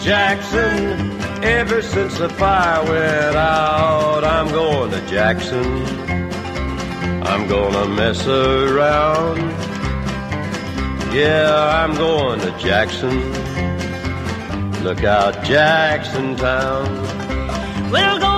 Jackson ever since the fire went out. I'm going to Jackson. I'm gonna mess around. Yeah, I'm going to Jackson. Look out, Jackson Town. We'll go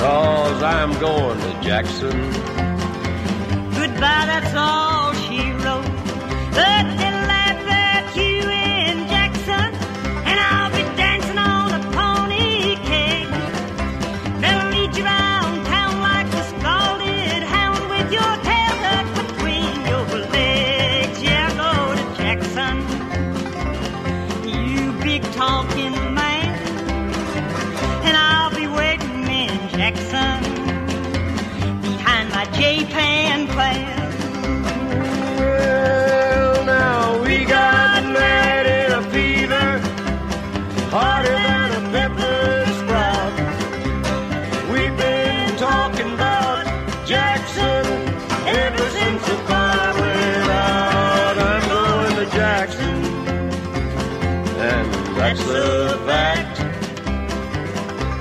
cause I'm going to Jackson. Goodbye, that's all she wrote.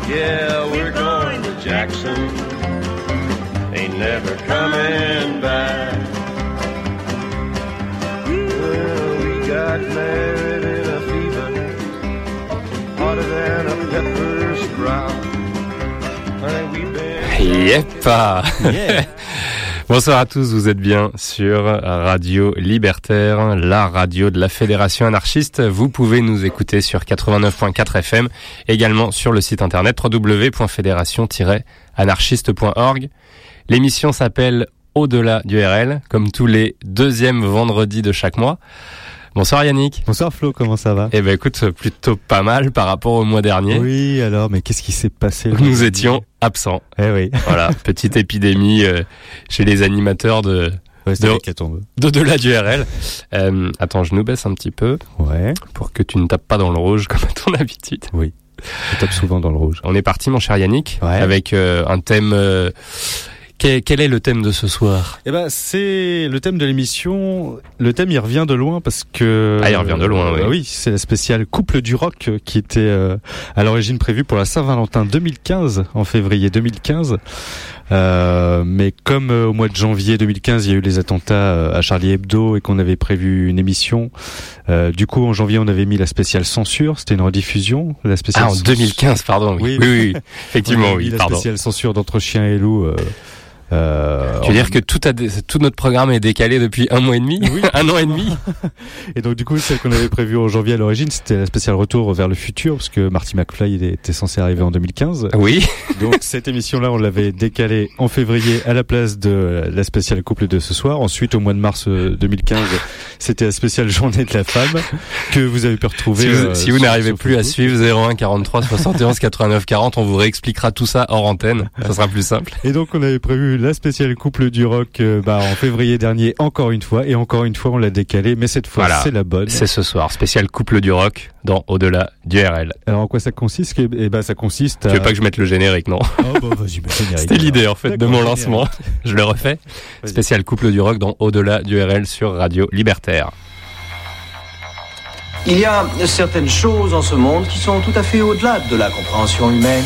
Yeah, we're going to Jackson. Ain't never coming back. Well, we got married in a fever, hotter than a pepper sprout. Honey, we've been. Yep Bonsoir à tous, vous êtes bien sur Radio Libertaire, la radio de la Fédération anarchiste. Vous pouvez nous écouter sur 89.4 FM, également sur le site internet www.fédération-anarchiste.org. L'émission s'appelle Au-delà du RL, comme tous les deuxièmes vendredis de chaque mois. Bonsoir Yannick. Bonsoir Flo, comment ça va? Eh ben écoute, plutôt pas mal par rapport au mois dernier. Oui, alors, mais qu'est-ce qui s'est passé Nous étions absents. Eh oui. Voilà, petite épidémie euh, chez les animateurs de Ouais, De- l'hécatombe. d'au-delà du RL. Euh, attends, je nous baisse un petit peu Ouais, pour que tu ne tapes pas dans le rouge comme à ton habitude. je tape souvent dans le rouge. On est parti, mon cher Yannick, Ouais. avec euh, un thème. euh, quel, quel est le thème de ce soir Eh ben, c'est le thème de l'émission. Le thème, il revient de loin parce que. Ah, il revient de loin, oui. Euh, oui, c'est la spéciale couple du rock euh, qui était euh, à l'origine prévue pour la Saint-Valentin 2015, en février 2015. Euh, mais comme euh, au mois de janvier 2015, il y a eu les attentats euh, à Charlie Hebdo et qu'on avait prévu une émission, euh, du coup en janvier on avait mis la spéciale censure. C'était une rediffusion. La spéciale Ah, en cens- 2015, pardon. Oui, Oui, oui, oui, On effectivement, avait oui, mis la pardon. spéciale censure d'entre chien et loup. Euh, euh, Tu veux dire que tout, a dé- tout notre programme est décalé depuis un mois et demi? Oui. Un an et demi? Et donc du coup, celle qu'on avait prévue en janvier à l'origine, c'était la spéciale retour vers le futur, parce que Marty McFly était censé arriver en 2015. Oui. Donc cette émission-là, on l'avait décalée en février à la place de la spéciale couple de ce soir. Ensuite, au mois de mars euh, 2015, c'était la spéciale journée de la femme que vous avez pu retrouver. Si vous, euh, si vous n'arrivez plus à suivre 01 43 71 89 40, on vous réexpliquera tout ça hors antenne. Ça sera plus simple. Et donc on avait prévu la spéciale couple du rock euh, bah, en février dernier encore une fois et encore une fois on l'a décalée mais cette fois Voilà. c'est la bonne. C'est ce soir, spécial couple du rock dans Au-delà du RL. Alors en quoi ça consiste? Eh ben ça consiste à... Tu veux pas que je mette le générique, non? Oh bah vas-y, C'était l'idée en fait de mon lancement. Je le refais. Vas-y. Spécial couple du rock dans Au-delà du RL sur Radio Libertaire. Il y a certaines choses en ce monde qui sont tout à fait au-delà de la compréhension humaine.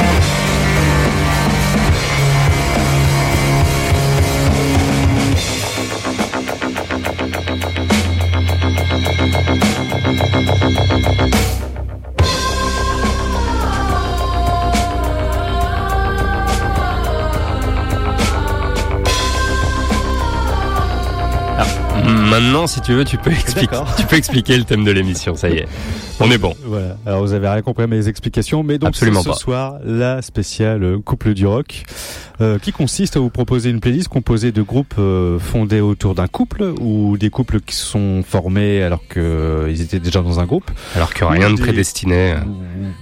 Maintenant, si tu veux, tu peux expliquer, D'accord. tu peux expliquer le thème de l'émission. Ça y est, on est bon. Voilà. Alors vous avez rien compris à mes explications, mais donc Absolument ce soir la spéciale couple du rock, euh, qui consiste à vous proposer une playlist composée de groupes euh, fondés autour d'un couple ou des couples qui se sont formés alors qu'ils étaient déjà dans un groupe. Alors que rien ne Des- prédestinait euh,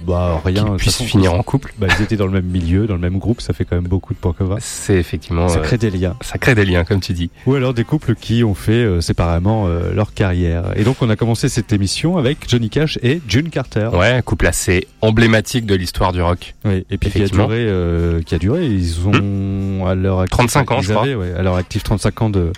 Bah rien. de qu'ils puissent finir en couple. Bah, ils étaient dans le même milieu, dans le même groupe, ça fait quand même beaucoup de points communs. C'est effectivement, Ça euh, crée des liens. ça crée des liens, comme tu dis. Ou alors des couples qui ont fait euh, séparément euh, leur carrière. Et donc on a commencé cette émission avec Johnny Cash et June Carter. Ouais, un couple assez emblématique de l'histoire du rock. Oui, et puis qui a duré, euh, qui a duré. Ils ont à leur actif, 35 ans, je crois. ouais, à leur actif 35 ans de,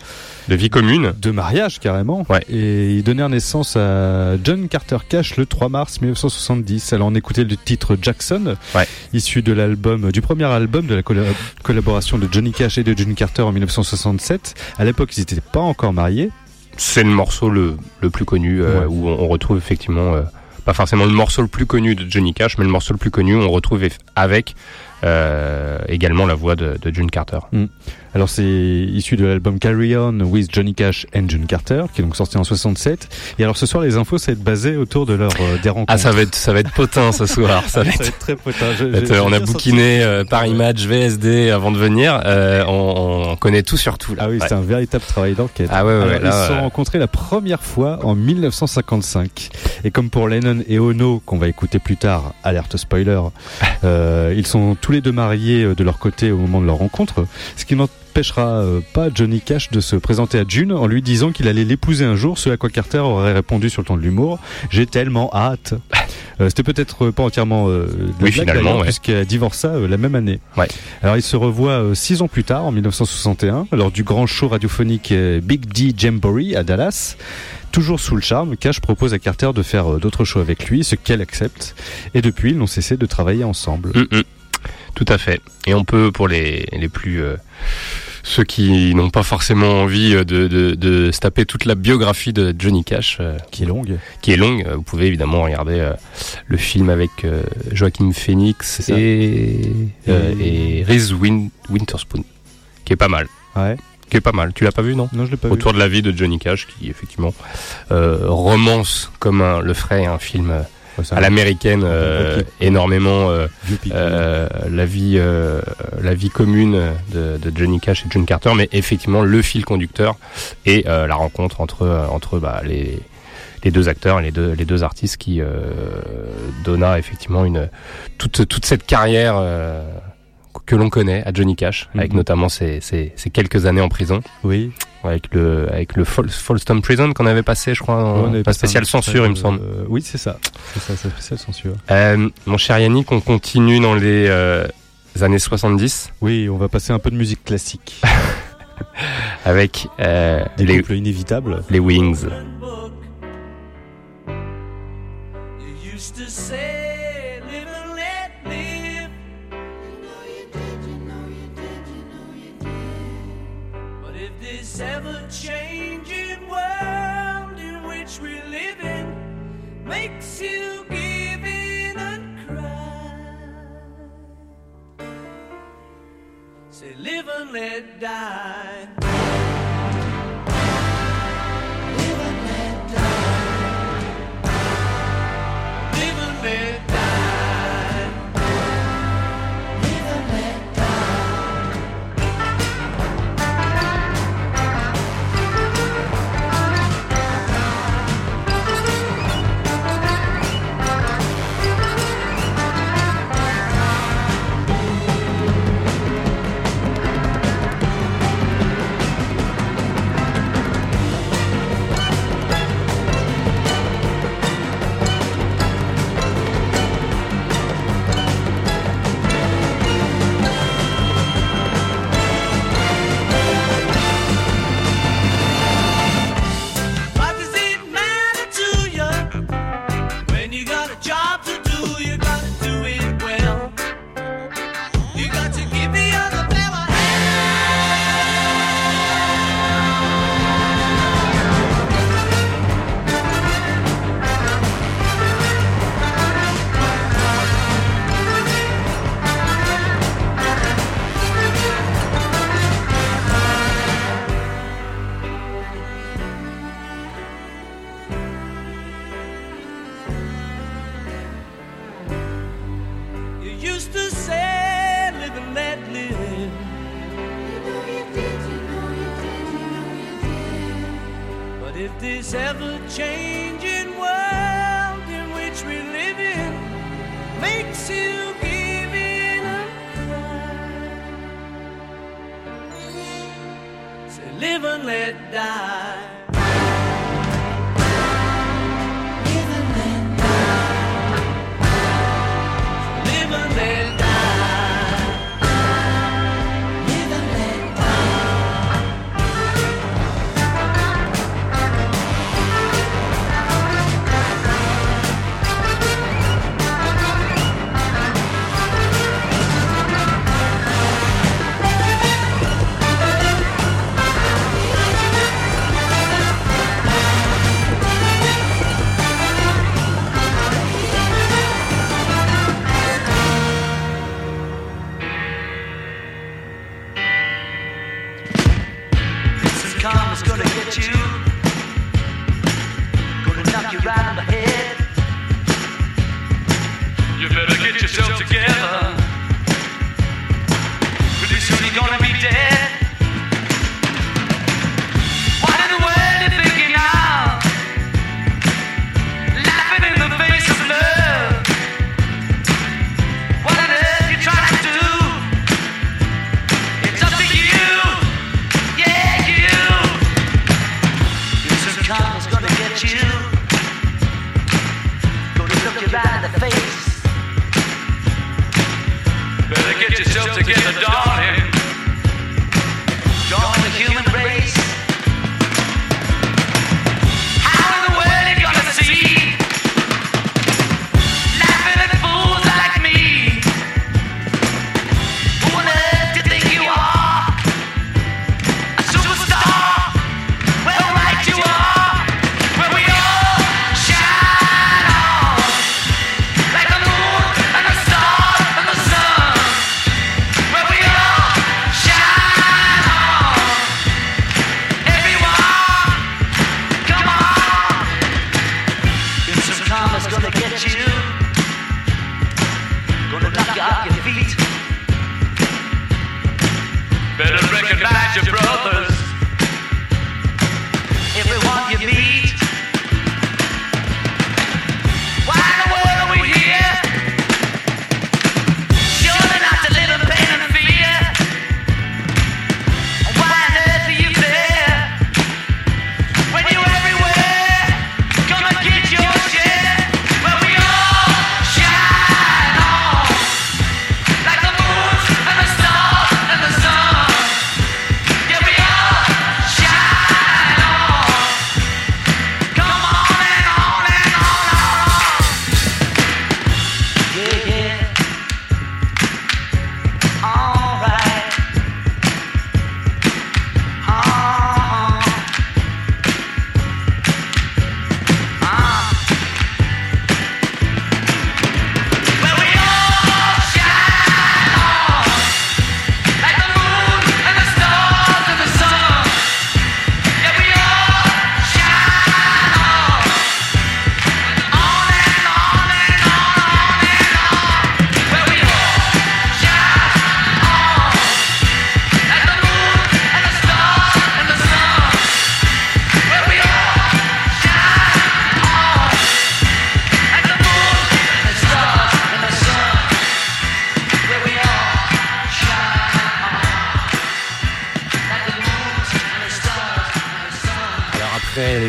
De vie commune. de mariage carrément. Ouais. Et ils donnèrent naissance à John Carter Cash le 3 mars 1970. Alors on écoutait le titre Jackson, Ouais. issu de l'album, du premier album de la colla- collaboration de Johnny Cash et de June Carter en 1967. À l'époque, ils n'étaient pas encore mariés. C'est le morceau le, le plus connu euh, Ouais. où on, retrouve effectivement, euh, pas forcément le morceau le plus connu de Johnny Cash, mais le morceau le plus connu où on retrouve avec également la voix de, June Carter. Alors c'est issu de l'album Carry On with Johnny Cash and June Carter, qui est donc sorti en 67. Et alors ce soir, les infos, ça va être basé autour de leur euh, des rencontres. Ah, ça va être, ça va être potin ce soir. Ça va Ça va être être très potin. Je- euh, on a bouquiné euh, Paris Match, VSD avant de venir. Euh, on, on connaît tout sur tout. Là. Ah oui, Ouais. c'est un véritable travail d'enquête. Ah ouais, ouais, Alors, ils se sont rencontrés la première fois en 1955. Et comme pour Lennon et Ono, qu'on va écouter plus tard, alerte spoiler, euh, ils sont tous les deux mariés euh, de leur côté au moment de leur rencontre, ce qui n'empêchera euh, pas Johnny Cash de se présenter à June en lui disant qu'il allait l'épouser un jour, ce à quoi Carter aurait répondu sur le ton de l'humour, j'ai tellement hâte. Euh, C'était peut-être pas entièrement euh, Oui, finalement, ouais. puisqu'elle divorça euh, la même année. Ouais. Alors ils se revoient euh, six ans plus tard, en 1961, lors du grand show radiophonique Big D Jamboree à Dallas. Toujours sous le charme, Cash propose à Carter de faire d'autres shows avec lui, ce qu'elle accepte. Et depuis, ils n'ont cessé de travailler ensemble. Mm, mm. Tout à fait. Et on peut, pour les, les plus... ceux qui n'ont pas forcément envie euh, de, de, de se taper toute la biographie de Johnny Cash, euh, Qui est longue. qui est longue, euh, vous pouvez évidemment regarder le film avec Joaquin Phoenix et, euh, Et- Reese Win- Witherspoon, qui est pas mal. Ouais. Qui est pas mal. Tu l'as pas vu, non? Non, je l'ai pas vu. autour de la vie de Johnny Cash qui effectivement euh, romance comme un, le ferait un film à l'américaine euh, énormément euh, euh, la vie euh, la vie commune de, de Johnny Cash et June Carter. Mais effectivement le fil conducteur et euh, la rencontre entre entre bah, les les deux acteurs et les deux les deux artistes qui euh, donna effectivement une toute toute cette carrière euh, que l'on connaît à Johnny Cash avec Mhm. notamment ses, ses, ses quelques années en prison Oui. avec le avec le Fol- Prison qu'on avait passé, je crois, Ouais, en un passé spécial un censure, il me semble. euh, oui, c'est ça. C'est ça, c'est spécial censure. Euh, mon cher Yannick, on continue dans les euh, années 70 Oui, on va passer un peu de musique classique. avec euh, Des les, couples inévitables. les Wings. Say, live and let die. changing world in which we live in makes you give in a cry. Say, live and let die.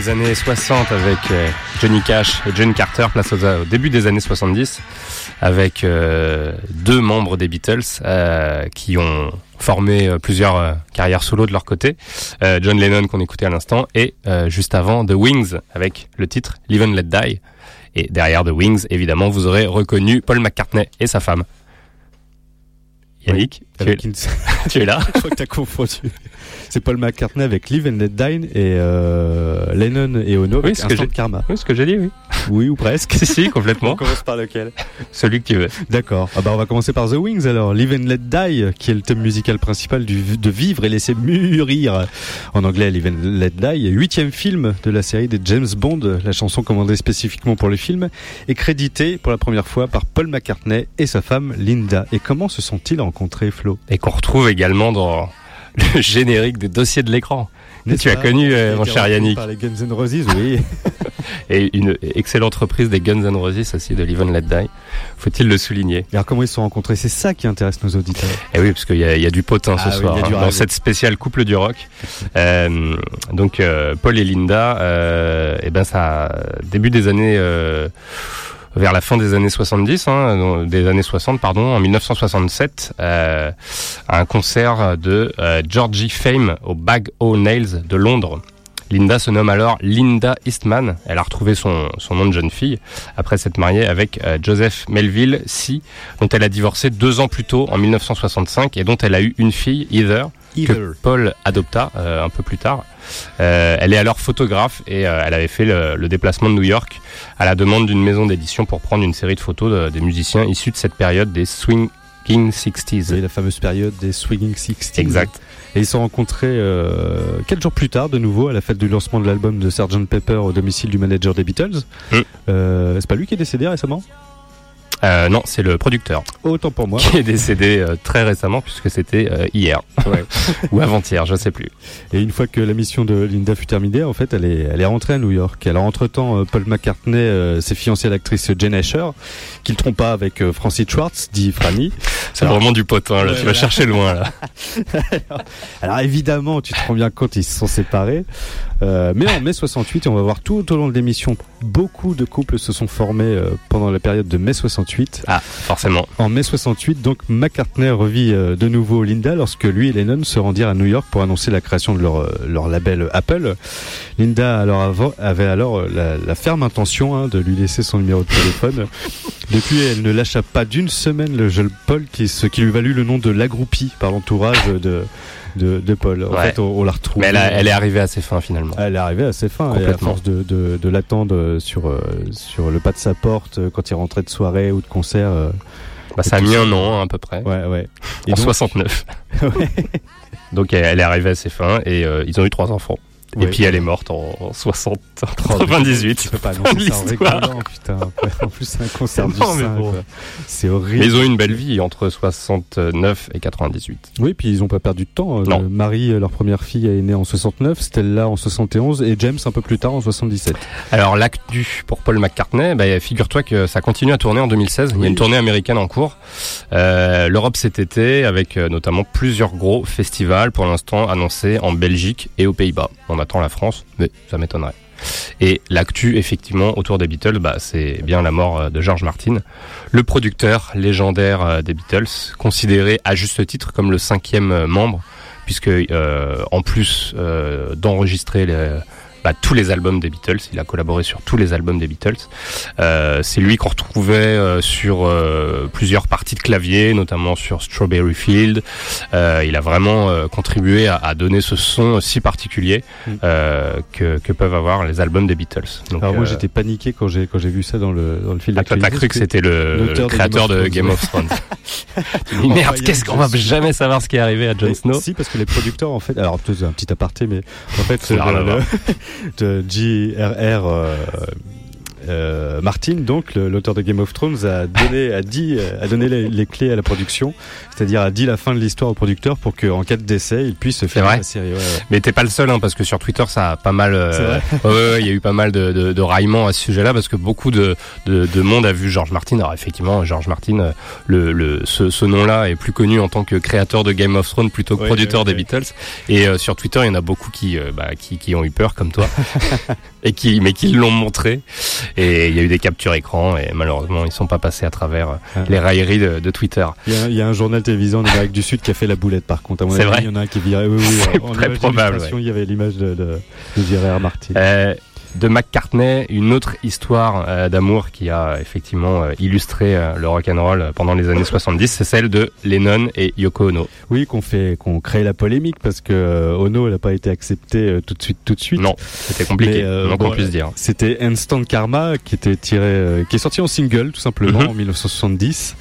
les années 60 avec euh, Johnny Cash et John Carter, place au, euh, au début des années 70, avec euh, deux membres des Beatles qui ont formé plusieurs carrières solo de leur côté. John Lennon qu'on écoutait à l'instant et juste avant The Wings avec le titre Live and Let Die. Et derrière The Wings, évidemment, vous aurez reconnu Paul McCartney et sa femme. Yannick. tu es là Je crois que t'as confondu. C'est Paul McCartney avec Live and Let Die et euh, Lennon et Ono Oui, avec ce que Instant j'ai- Karma. Oui, ce que j'ai dit, oui. Oui, ou presque. Si, si, complètement. commence par lequel? Celui que tu veux. D'accord. Ah bah on va commencer par The Wings alors. Live and Let Die, qui est le thème musical principal du, de Vivre et laisser mûrir. En anglais, Live and Let Die, huitième film de la série des James Bond. La chanson commandée spécifiquement pour le film est créditée pour la première fois par Paul McCartney et sa femme Linda. Et comment se sont-ils rencontrés, Flo? Et qu'on retrouve également dans le générique des dossiers de l'écran. Que tu as connu, euh, mon cher Yannick. Par les Guns N' Roses, oui. Et une excellente reprise des Guns N' Roses aussi de Live Let Die. Faut-il le souligner alors comment ils se sont rencontrés? C'est ça qui intéresse nos auditeurs. Et oui, parce qu'il y, a- il y a du potin ce Ah oui, soir hein, dans cette spéciale couple du rock. Euh, donc euh, Paul et Linda, euh, et ben ça début des années vers la fin des années 70, hein, des années 60 pardon, en 1967, euh, un concert de euh, Georgie Fame au Bag O' Nails de Londres. Linda se nomme alors Linda Eastman. Elle a retrouvé son, son nom de jeune fille après s'être mariée avec euh, Joseph Melville C, dont elle a divorcé deux ans plus tôt, en 1965, et dont elle a eu une fille, Heather, que Paul adopta euh, un peu plus tard. Euh, elle est alors photographe et euh, elle avait fait le, le déplacement de New York à la demande d'une maison d'édition pour prendre une série de photos de- des musiciens issus de cette période des Swinging 60s. C'est la fameuse période des Swinging Sixties. Exact. Et ils se sont rencontrés quelques jours plus tard, de nouveau, à la fête du lancement de l'album de Sgt Pepper au domicile du manager des Beatles. Mm. C'est pas lui qui est décédé récemment? Euh, non, c'est le producteur Autant pour moi. qui est décédé euh, très récemment puisque c'était euh, hier Ouais. ou avant-hier, je sais plus. Et une fois que la mission de Linda fut terminée, en fait, elle est, elle est rentrée à New York. Alors, entre-temps, euh, Paul McCartney euh, s'est fiancé à l'actrice Jane Asher, qu'il trompa avec euh, Francis Schwartz, dit Franny. C'est Alors- vraiment du potin là. Ouais, tu vas chercher loin là. Alors évidemment, tu te rends bien compte, ils se sont séparés. Euh, mais en mai 68, et on va voir tout au long de l'émission, beaucoup de couples se sont formés euh, pendant la période de mai 68. Ah, forcément. En mai 68, donc McCartney revit euh, de nouveau Linda lorsque lui et Lennon se rendirent à New York pour annoncer la création de leur, euh, leur label Apple. Linda alors avait alors euh, la, la ferme intention hein, de lui laisser son numéro de téléphone. Depuis, elle ne lâcha pas d'une semaine le jeune Paul, qui, ce qui lui valut le nom de l'agroupie par l'entourage de, de, de Paul. En Ouais. fait, on, on l'a retrouvée. Mais elle, a- elle est arrivée à ses fins finalement. Elle est arrivée à ses fins et à force de, de, de l'attendre euh, sur, euh, sur le pas de sa porte euh, quand il rentrait de soirée ou de concert. Bah, ça a mis un an hein, à peu près. ouais, ouais. Et en donc- 69. Ouais. Donc elle, elle est arrivée à ses fins et euh, ils ont eu trois enfants. Et puis elle est morte en, en 60, Oh, Tu 98. peux pas annoncer ça en l'histoire. rigolant, putain. En plus, c'est un concert du bon. C'est Mais horrible. ils ont eu une belle vie entre 69 et 98. Oui, puis ils ont pas perdu de temps. Euh, Non. Marie, euh, leur première fille, est née en 69, Stella en 71 et James un peu plus tard en 77. Alors l'actu pour Paul McCartney, bah, figure-toi que ça continue à tourner en 2016. Il y a une tournée américaine en cours. Euh, L'Europe cet été avec notamment plusieurs gros festivals pour l'instant annoncés en Belgique et aux Pays-Bas. On attend la France, mais ça m'étonnerait. Et l'actu, effectivement, autour des Beatles, bah, c'est bien la mort euh, de George Martin, le producteur légendaire euh, des Beatles, considéré à juste titre comme le cinquième euh, membre, puisque euh, en plus euh, d'enregistrer les- bah, tous les albums des Beatles, il a collaboré sur tous les albums des Beatles. Euh, c'est lui qu'on retrouvait euh, sur euh, plusieurs parties de clavier, notamment sur Strawberry Field. Euh, il a vraiment euh, contribué à, à donner ce son si particulier Mm. euh, que, que peuvent avoir les albums des Beatles. Donc, Alors moi j'étais paniqué quand j'ai quand j'ai vu ça dans le dans le fil ah, t'as cru que c'était le, créateur de Game of Thrones. Merde, qu'est-ce qu'on va jamais savoir ce qui est arrivé à Jon Snow Si, parce que les producteurs, en fait, alors c'est un petit aparté, mais en fait, De J.R.R. euh, Martin, donc l'auteur de Game of Thrones, a donné, a dit, euh, a donné les, les clés à la production, c'est-à-dire a dit la fin de l'histoire au producteur pour qu'en cas de décès, il puisse faire la série. Ouais, ouais. Mais t'es pas le seul, hein, parce que sur Twitter, ça a pas mal. euh, vrai ouais, il y a eu pas mal de, de, de raillements à ce sujet-là, parce que beaucoup de, de, de monde a vu George Martin. Alors effectivement, George Martin, euh, le, le, ce, ce nom-là est plus connu en tant que créateur de Game of Thrones plutôt que producteur des. Beatles. Et euh, sur Twitter, il y en a beaucoup qui, bah, qui, qui ont eu peur, comme toi, et qui, mais qui l'ont montré. Et il y a eu des captures écran, et malheureusement, ils sont pas passés à travers euh, Ah. les railleries de, de Twitter. Il y, a, il y a un journal télévisé en Amérique du Sud qui a fait la boulette, par contre. C'est vrai Il y en a un qui virait. Oui, oui, très probable, Il y avait l'image de, de, de. Martin. Euh, de McCartney, une autre histoire euh, d'amour qui a effectivement euh, illustré euh, le rock and roll pendant les années 70, c'est celle de Lennon et Yoko Ono. Oui, qu'on fait, qu'on crée la polémique parce que Ono n'a pas été accepté tout de suite, tout de suite. Non, c'était compliqué, euh, donc bon, on puisse dire. C'était Instant Karma qui était tiré, euh, qui est sorti en single tout simplement Mhm. en 1970.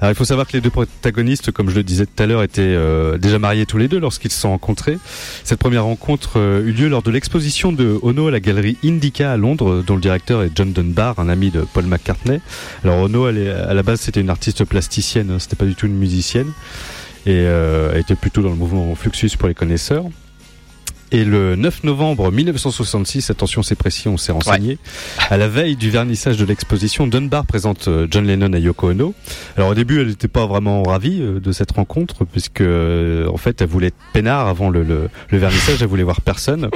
Alors il faut savoir que les deux protagonistes, comme je le disais tout à l'heure, étaient euh, déjà mariés tous les deux lorsqu'ils se sont rencontrés. Cette première rencontre euh, eut lieu lors de l'exposition de Ono à la galerie Indica à Londres, dont le directeur est John Dunbar, un ami de Paul McCartney. Alors Ono, elle est- à la base, c'était une artiste plasticienne, hein, c'était pas du tout une musicienne, et euh, elle était plutôt dans le mouvement Fluxus pour les connaisseurs. Et le 9 novembre 1966, attention c'est précis, on s'est renseigné, à la veille du vernissage de l'exposition, Dunbar présente euh, John Lennon à Yoko Ono. Alors au début, elle n'était pas vraiment ravie euh, de cette rencontre, puisque euh, en fait, elle voulait être peinard avant le, le, le vernissage, elle voulait voir personne.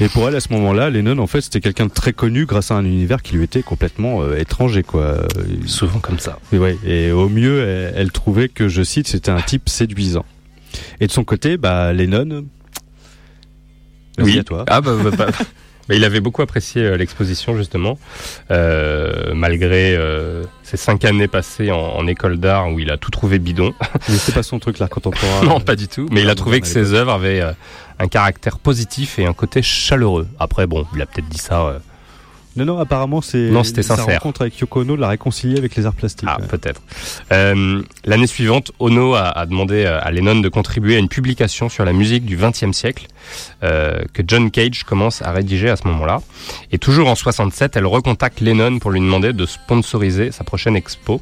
Et pour elle, à ce moment-là, Lennon, en fait, c'était quelqu'un de très connu grâce à un univers qui lui était complètement euh, étranger, quoi. Souvent comme ça. et, ouais, et au mieux, elle, elle trouvait que, je cite, c'était un type séduisant. Et de son côté, bah, Lennon. Vas-y, à toi. Ah bah, bah, bah, il avait beaucoup apprécié euh, l'exposition justement, euh, malgré euh, ces cinq années passées en, en école d'art où il a tout trouvé bidon. Mais c'est pas son truc, l'art contemporain. non, pas du tout. Mais il a trouvé que ses œuvres avaient euh, un caractère positif et un côté chaleureux. Après, bon, il a peut-être dit ça. Non, non, apparemment, c'est. Non, c'était sa sincère. rencontre avec Yoko Ono l'a réconcilié avec les arts plastiques. Ah, ouais. peut-être. Euh, L'année suivante, Ono a, a demandé à Lennon de contribuer à une publication sur la musique du XXe siècle euh, que John Cage commence à rédiger à ce moment-là. Et toujours en 67, elle recontacte Lennon pour lui demander de sponsoriser sa prochaine expo.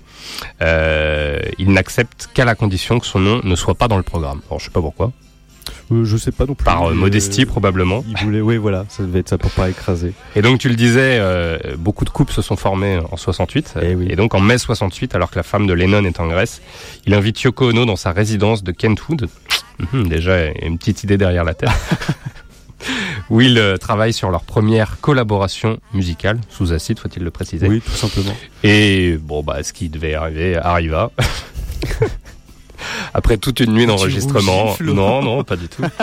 Euh, il n'accepte qu'à la condition que son nom ne soit pas dans le programme. Alors, je sais pas pourquoi. Euh, je sais pas non plus. Par euh, mais, modestie, euh, probablement. Il voulait, oui, voilà, ça devait être ça pour pas écraser. Et donc tu le disais, euh, beaucoup de couples se sont formés en 68. Eh oui. Et donc en mai 68, alors que la femme de Lennon est en Grèce, il invite Yoko Ono dans sa résidence de Kentwood. Mhm, déjà une petite idée derrière la tête. où ils euh, travaillent sur leur première collaboration musicale, sous acide, faut-il le préciser. Oui, tout simplement. Et bon, bah, ce qui devait arriver arriva. Après toute une nuit d'enregistrement. Non, non, pas du tout.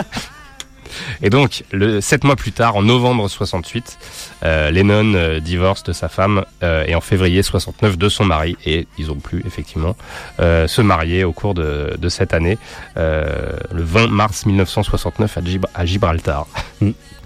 Et donc, le, sept mois plus tard, en novembre 68, euh, Lennon euh, divorce de sa femme euh, et en février 69 de son mari. Et ils ont pu effectivement euh, se marier au cours de, de cette année, euh, le 20 mars 1969 à, Gib- à Gibraltar.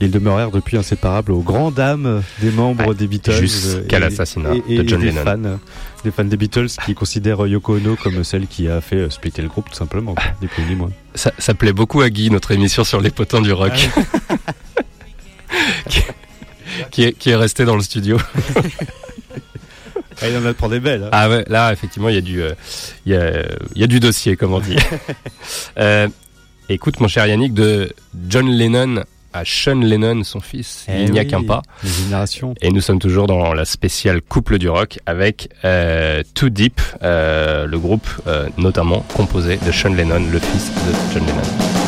Ils demeurèrent depuis inséparables aux grandes dames des membres des Beatles. jusqu'à l'assassinat de John des Lennon. Fans, des fans des Beatles qui considèrent Yoko Ono comme celle qui a fait euh, splitter le groupe, tout simplement. quoi, Ni plus ni moins. Ça, ça plaît beaucoup à Guy, notre émission sur les potins du rock. qui, qui est, qui est resté dans le studio. Ah, il en a pour des belles. hein. Ah ouais, là effectivement il y a du, euh, il y a, il y a du dossier comme on dit. euh, écoute mon cher Yannick, de John Lennon à Sean Lennon, son fils, Eh il n'y a oui, qu'un pas. Les générations. Et nous sommes toujours dans la spéciale couple du rock avec euh, Too Deep, euh, le groupe euh, notamment composé de Sean Lennon, le fils de John Lennon.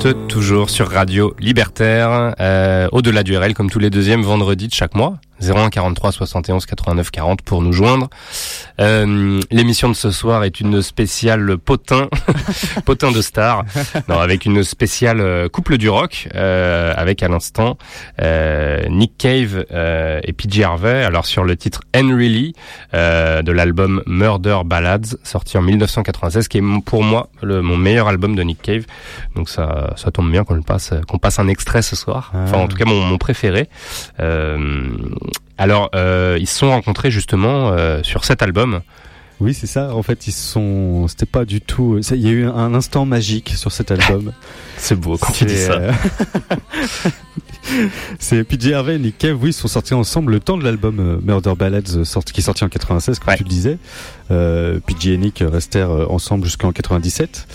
Toujours sur Radio Libertaire, euh, au-delà du RL, comme tous les deuxièmes vendredis de chaque mois. 01 43 71 89 40 pour nous joindre. Euh, L'émission de ce soir est une spéciale potin, potin de star, non, avec une spéciale euh, couple du rock, euh, avec à l'instant euh, Nick Cave et PJ Harvey. Alors sur le titre Henry Lee de l'album Murder Ballads, sorti en 1996, qui est pour moi le, mon meilleur album de Nick Cave. Donc ça, ça tombe bien qu'on passe, qu'on passe un extrait ce soir. Enfin, en tout cas, mon, mon préféré. Alors, euh, ils se sont rencontrés justement euh, sur cet album. Oui, c'est ça. En fait, ils sont. C'était pas du tout. Il y a eu un, instant magique sur cet album. C'est beau quand tu dis ça. euh, C'est PJ Harvey et Nick Cave, oui, ils sont sortis ensemble le temps de l'album Murder Ballads, qui est sorti en 96, comme Ouais. tu le disais. Euh, PJ et Nick restèrent ensemble jusqu'en 97.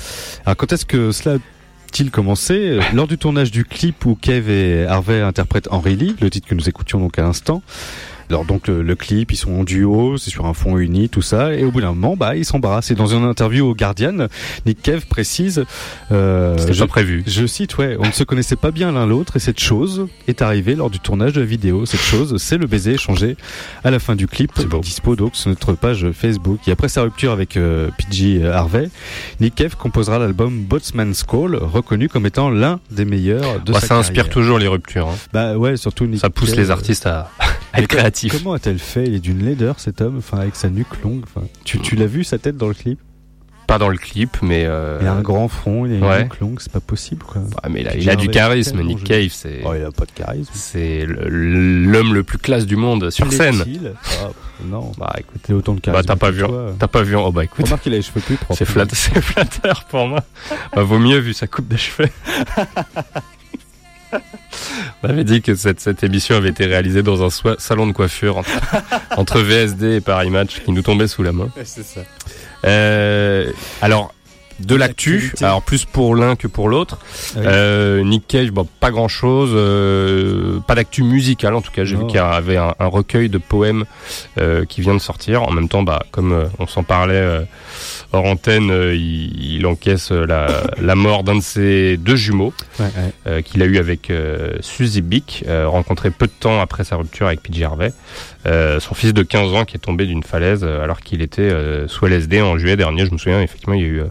Alors, quand est-ce que cela a-t-il commencé Euh, Lors du tournage du clip où Kev et Harvey interprètent Henry Lee, le titre que nous écoutions donc à l'instant, Alors donc le, le clip, ils sont en duo, c'est sur un fond uni, tout ça, et au bout d'un moment, bah ils s'embarrassent. Et dans une interview au Guardian, Nick Cave précise, euh, je, pas prévu. je cite, ouais, on ne se connaissait pas bien l'un l'autre, et cette chose est arrivée lors du tournage de la vidéo. Cette chose, c'est le baiser échangé à la fin du clip, dispo donc sur notre page Facebook. Et après sa rupture avec euh, PG Harvey, Nick Cave composera l'album Botsman's Call, reconnu comme étant l'un des meilleurs de Bah, sa ça inspire toujours les ruptures. hein. Bah ouais, surtout Nick Ça pousse Cave, les euh, artistes à, à mais être créatifs. Comment a-t-elle fait? Il est d'une laideur cet homme, enfin avec sa nuque longue. Enfin, tu, tu l'as vu sa tête dans le clip? Pas dans le clip, mais. euh, Il a un grand front, il a une nuque longue, c'est pas possible quoi. ah, mais il a, il a du charisme. Nick. Cave, c'est. Oh, il a pas de charisme. C'est l'homme le plus classe du monde sur scène. Ah, non, Bah écoute, il a autant de bah charisme. t'as pas vu, t'as pas vu. Oh bah écoute, Remarque qu'il a les cheveux plus propres. c'est flatteur pour moi. Bah vaut mieux vu sa coupe de cheveux. On avait dit que cette, cette émission avait été réalisée dans un salon de coiffure entre, entre VSD et Paris Match qui nous tombait sous la main. C'est ça. Euh, alors, de l'actu, alors plus pour l'un que pour l'autre. Ah oui. Euh, Nick Cave, bon, pas grand chose, pas d'actu musicale en tout cas. J'ai vu qu'il y avait un, un recueil de poèmes euh, qui vient de sortir. En même temps, bah, comme euh, on s'en parlait euh, hors antenne, euh, il, il encaisse euh, la, la mort d'un de ses deux jumeaux Ouais, ouais. euh, qu'il a eu avec euh, Suzy Bick, euh, rencontré peu de temps après sa rupture avec PJ Harvey. Son fils de 15 ans qui est tombé d'une falaise alors qu'il était sous LSD en juillet dernier. Je me souviens, effectivement, il y a eu,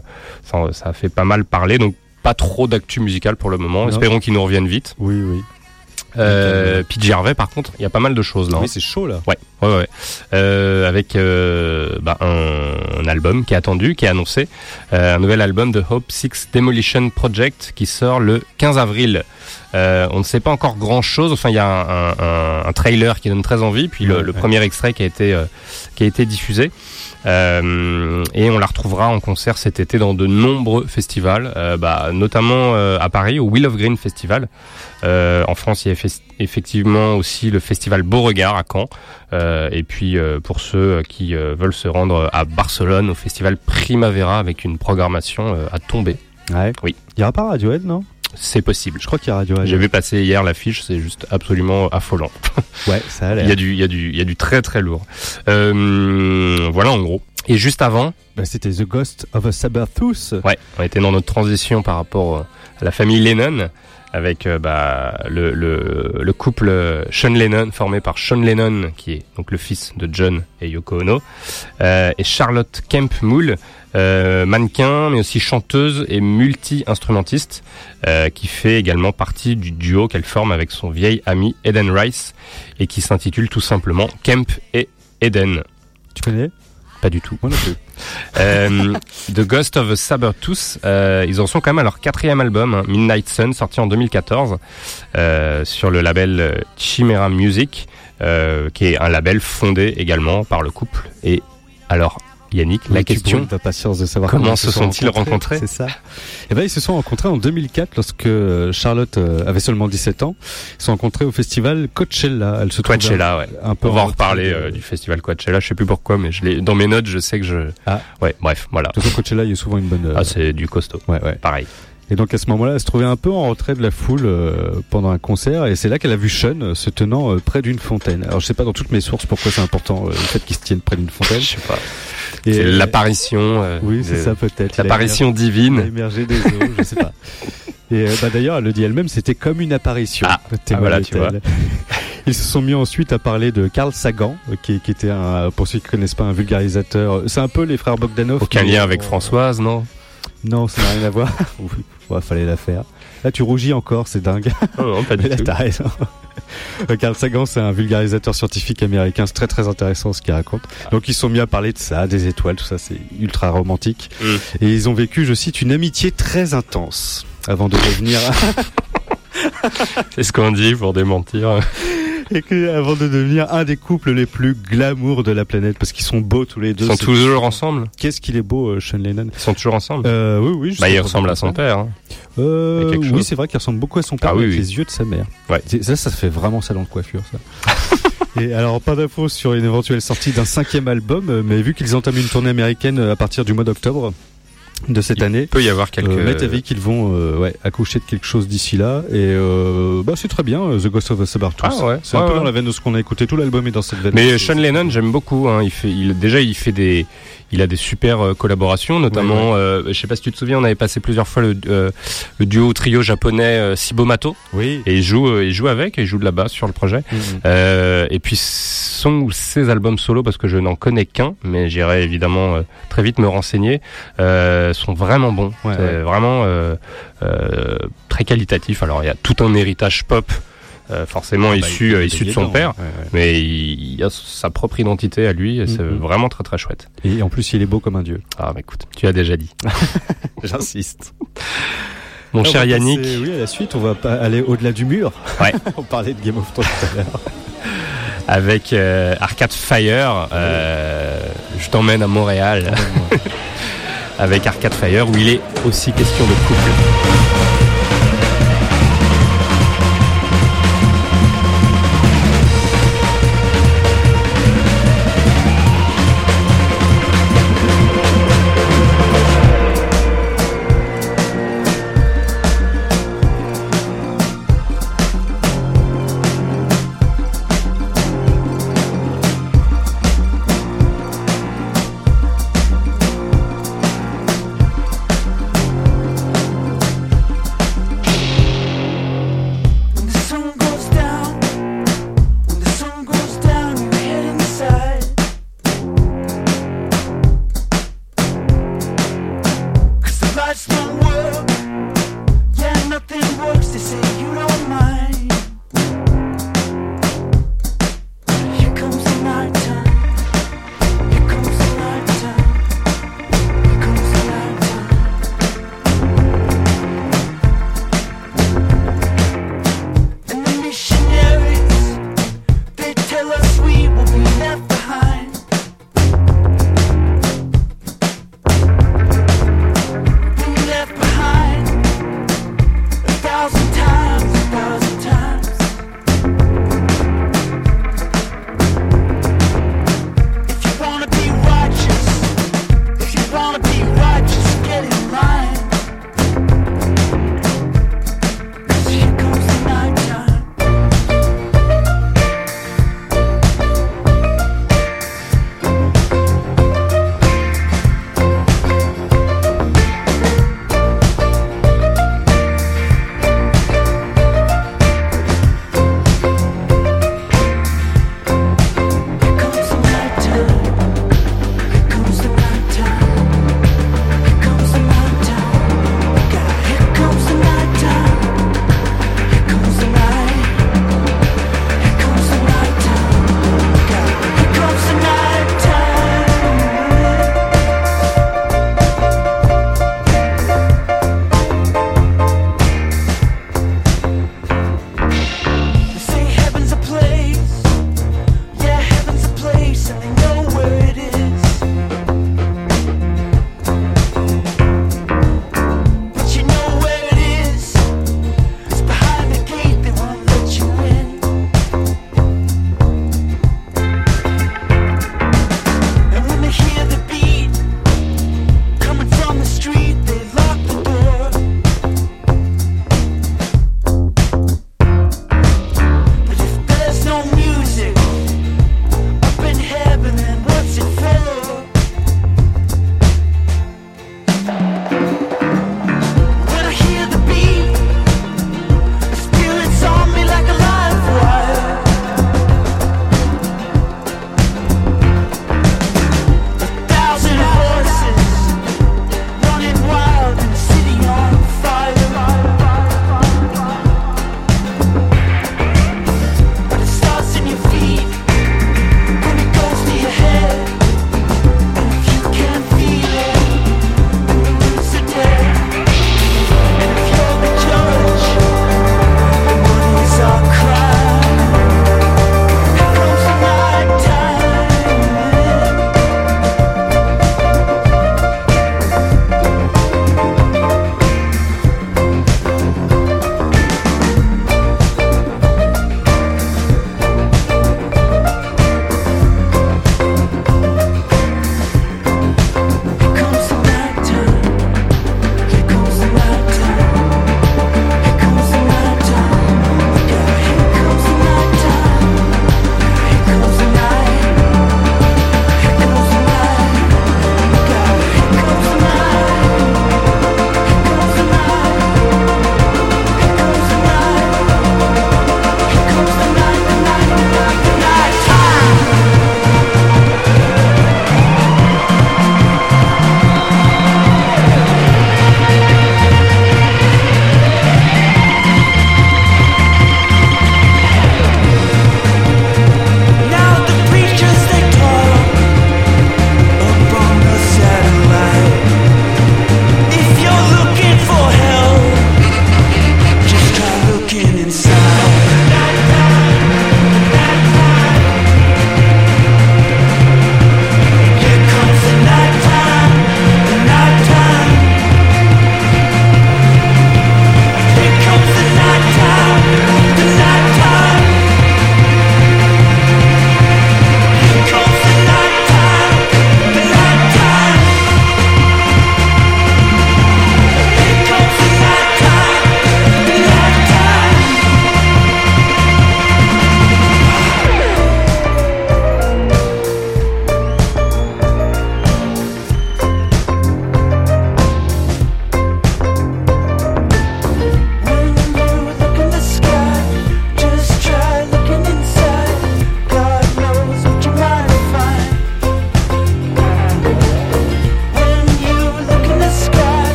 ça, ça a fait pas mal parler. Donc, pas trop d'actu musicale pour le moment. Non. Espérons qu'il nous revienne vite. Oui, oui. Euh, PJ Harvey, par contre, il y a pas mal de choses là. hein. Oui, c'est chaud là. Ouais, ouais, ouais. Euh, avec euh, bah, un, un album qui est attendu, qui est annoncé, euh, un nouvel album de Hope Six Demolition Project qui sort le 15 avril. Euh, on ne sait pas encore grand chose. Enfin, il y a un, un- un- un trailer qui donne très envie, puis le, Ouais, le ouais. premier extrait qui a été euh, qui a été diffusé. Euh, et on la retrouvera en concert cet été dans de nombreux festivals, euh, bah, notamment euh, à Paris au Wheel of Green Festival. En France, il y a effectivement aussi le festival Beauregard à Caen. Et puis pour ceux qui veulent se rendre à Barcelone au festival Primavera avec une programmation à tomber, Ouais. Oui. Il y aura pas Radiohead, non? C'est possible. Je crois qu'il y a Radiohead. J'ai vu passer hier l'affiche, c'est juste absolument affolant. Ouais, ça a Il y a l'air. du, il y a du, il y a du très très lourd. Euh, voilà en gros. Et juste avant, Bah, C'était The Ghost of a Sabathus. Ouais, on était dans notre transition par rapport euh, à la famille Lennon avec euh, bah, le, le, le couple Sean Lennon formé par Sean Lennon qui est donc le fils de John et Yoko Ono euh, et Charlotte Kemp Moule mannequin mais aussi chanteuse et multi-instrumentiste euh, qui fait également partie du duo qu'elle forme avec son vieil ami Eden Rice et qui s'intitule tout simplement Kemp et Eden. Tu connais? Pas du tout. Moi non plus. Euh, The Ghost of a Sabertooth, euh, ils en sont quand même à leur quatrième album, hein, Midnight Sun, sorti en 2014 euh, sur le label euh, Chimera Music, euh, qui est un label fondé également par le couple. Et alors, Yannick, la Oui, question, ta patience de savoir comment se sont-ils rencontrés C'est ça. Eh ben, ils se sont rencontrés en 2004 lorsque euh, Charlotte euh, avait seulement 17 ans. Ils se sont rencontrés au festival Coachella. Elle se trouvait Coachella, ouais. un peu On va en reparler de- euh, du festival Coachella, je sais plus pourquoi, mais je l'ai dans mes notes, je sais que je... Ah. Ouais, bref, voilà. De toute façon, Coachella, il y a souvent une bonne. euh, Ah, c'est du costaud. ouais, ouais. Pareil. Et donc à ce moment-là, elle se trouvait un peu en retrait de la foule euh, pendant un concert, et c'est là qu'elle a vu Sean euh, se tenant euh, près d'une fontaine. Alors je sais pas dans toutes mes sources pourquoi c'est important le fait qu'ils se tiennent près d'une fontaine. Je sais pas. Et, C'est l'apparition. euh, Oui, c'est ça peut-être. L'apparition divine. émergé des eaux, je sais pas. Et bah, d'ailleurs, elle le dit elle-même, c'était comme une apparition. Ah, ah, voilà, tu vois. Ils se sont mis ensuite à parler de Carl Sagan, qui, qui était un, pour ceux qui connaissent pas, un vulgarisateur. C'est un peu les frères Bogdanov. Aucun lien avec Françoise, non? Non, ça n'a rien à voir. oui, ouais, fallait la faire. Là, tu rougis encore, c'est dingue. Non, non, pas du tout. t'as raison. Euh, Carl Sagan, c'est un vulgarisateur scientifique américain. C'est très très intéressant ce qu'il raconte. Donc ils se sont mis à parler de ça, des étoiles, tout ça, c'est ultra romantique. Mm. Et ils ont vécu, je cite, une amitié très intense avant de devenir C'est ce qu'on dit pour démentir. Et que, avant de devenir un des couples les plus glamour de la planète parce qu'ils sont beaux tous les deux. Ils sont toujours ensemble Qu'est-ce qu'il est beau, euh, Sean Lennon. Ils sont toujours ensemble Euh, oui, oui. Bah, il ressemble à son père. hein. Euh, quelque oui, chose. c'est vrai qu'il ressemble beaucoup à son père Ah oui, avec oui. les yeux de sa mère. Ouais. C'est- Ça, ça fait vraiment salon de coiffure, ça. Et alors, pas d'infos sur une éventuelle sortie d'un cinquième album, euh, mais vu qu'ils entament une tournée américaine euh, à partir du mois d'octobre, de cette Il année. peut y avoir quelques. Euh, qu'ils vont euh, ouais, accoucher de quelque chose d'ici là et euh, bah c'est très bien euh, The Ghost of the Sabartooth. Ah ouais, c'est un peu dans la veine de ce qu'on a écouté tout l'album est dans cette veine. Mais Sean Lennon, j'aime beaucoup. Hein. Il fait, il, déjà, il fait des, il a des super euh, collaborations, notamment. euh, je sais pas si tu te souviens, on avait passé plusieurs fois le, euh, le duo trio japonais Sibomato, oui. et il joue, il joue avec, et il joue de la basse sur le projet. Mhm. Et puis son ou ses albums solo, parce que je n'en connais qu'un, mais j'irai évidemment très vite me renseigner, sont vraiment bons. Ouais, vraiment très qualitatif. Alors il y a tout un héritage pop, euh, forcément Bah, issu, euh, issu de son dedans, père. ouais, ouais. Mais il, il a sa propre identité à lui, et c'est Mhm. vraiment très très chouette. Et en plus il est beau comme un dieu. Ah bah écoute, tu as déjà dit. J'insiste. Mon Ah, on cher Yannick, passer, oui, à la suite, on va pas aller au-delà du mur. Ouais. on parlait de Game of Thrones tout à l'heure. avec euh, Arcade Fire, euh, je t'emmène à Montréal avec Arcade Fire où il est aussi question de couple.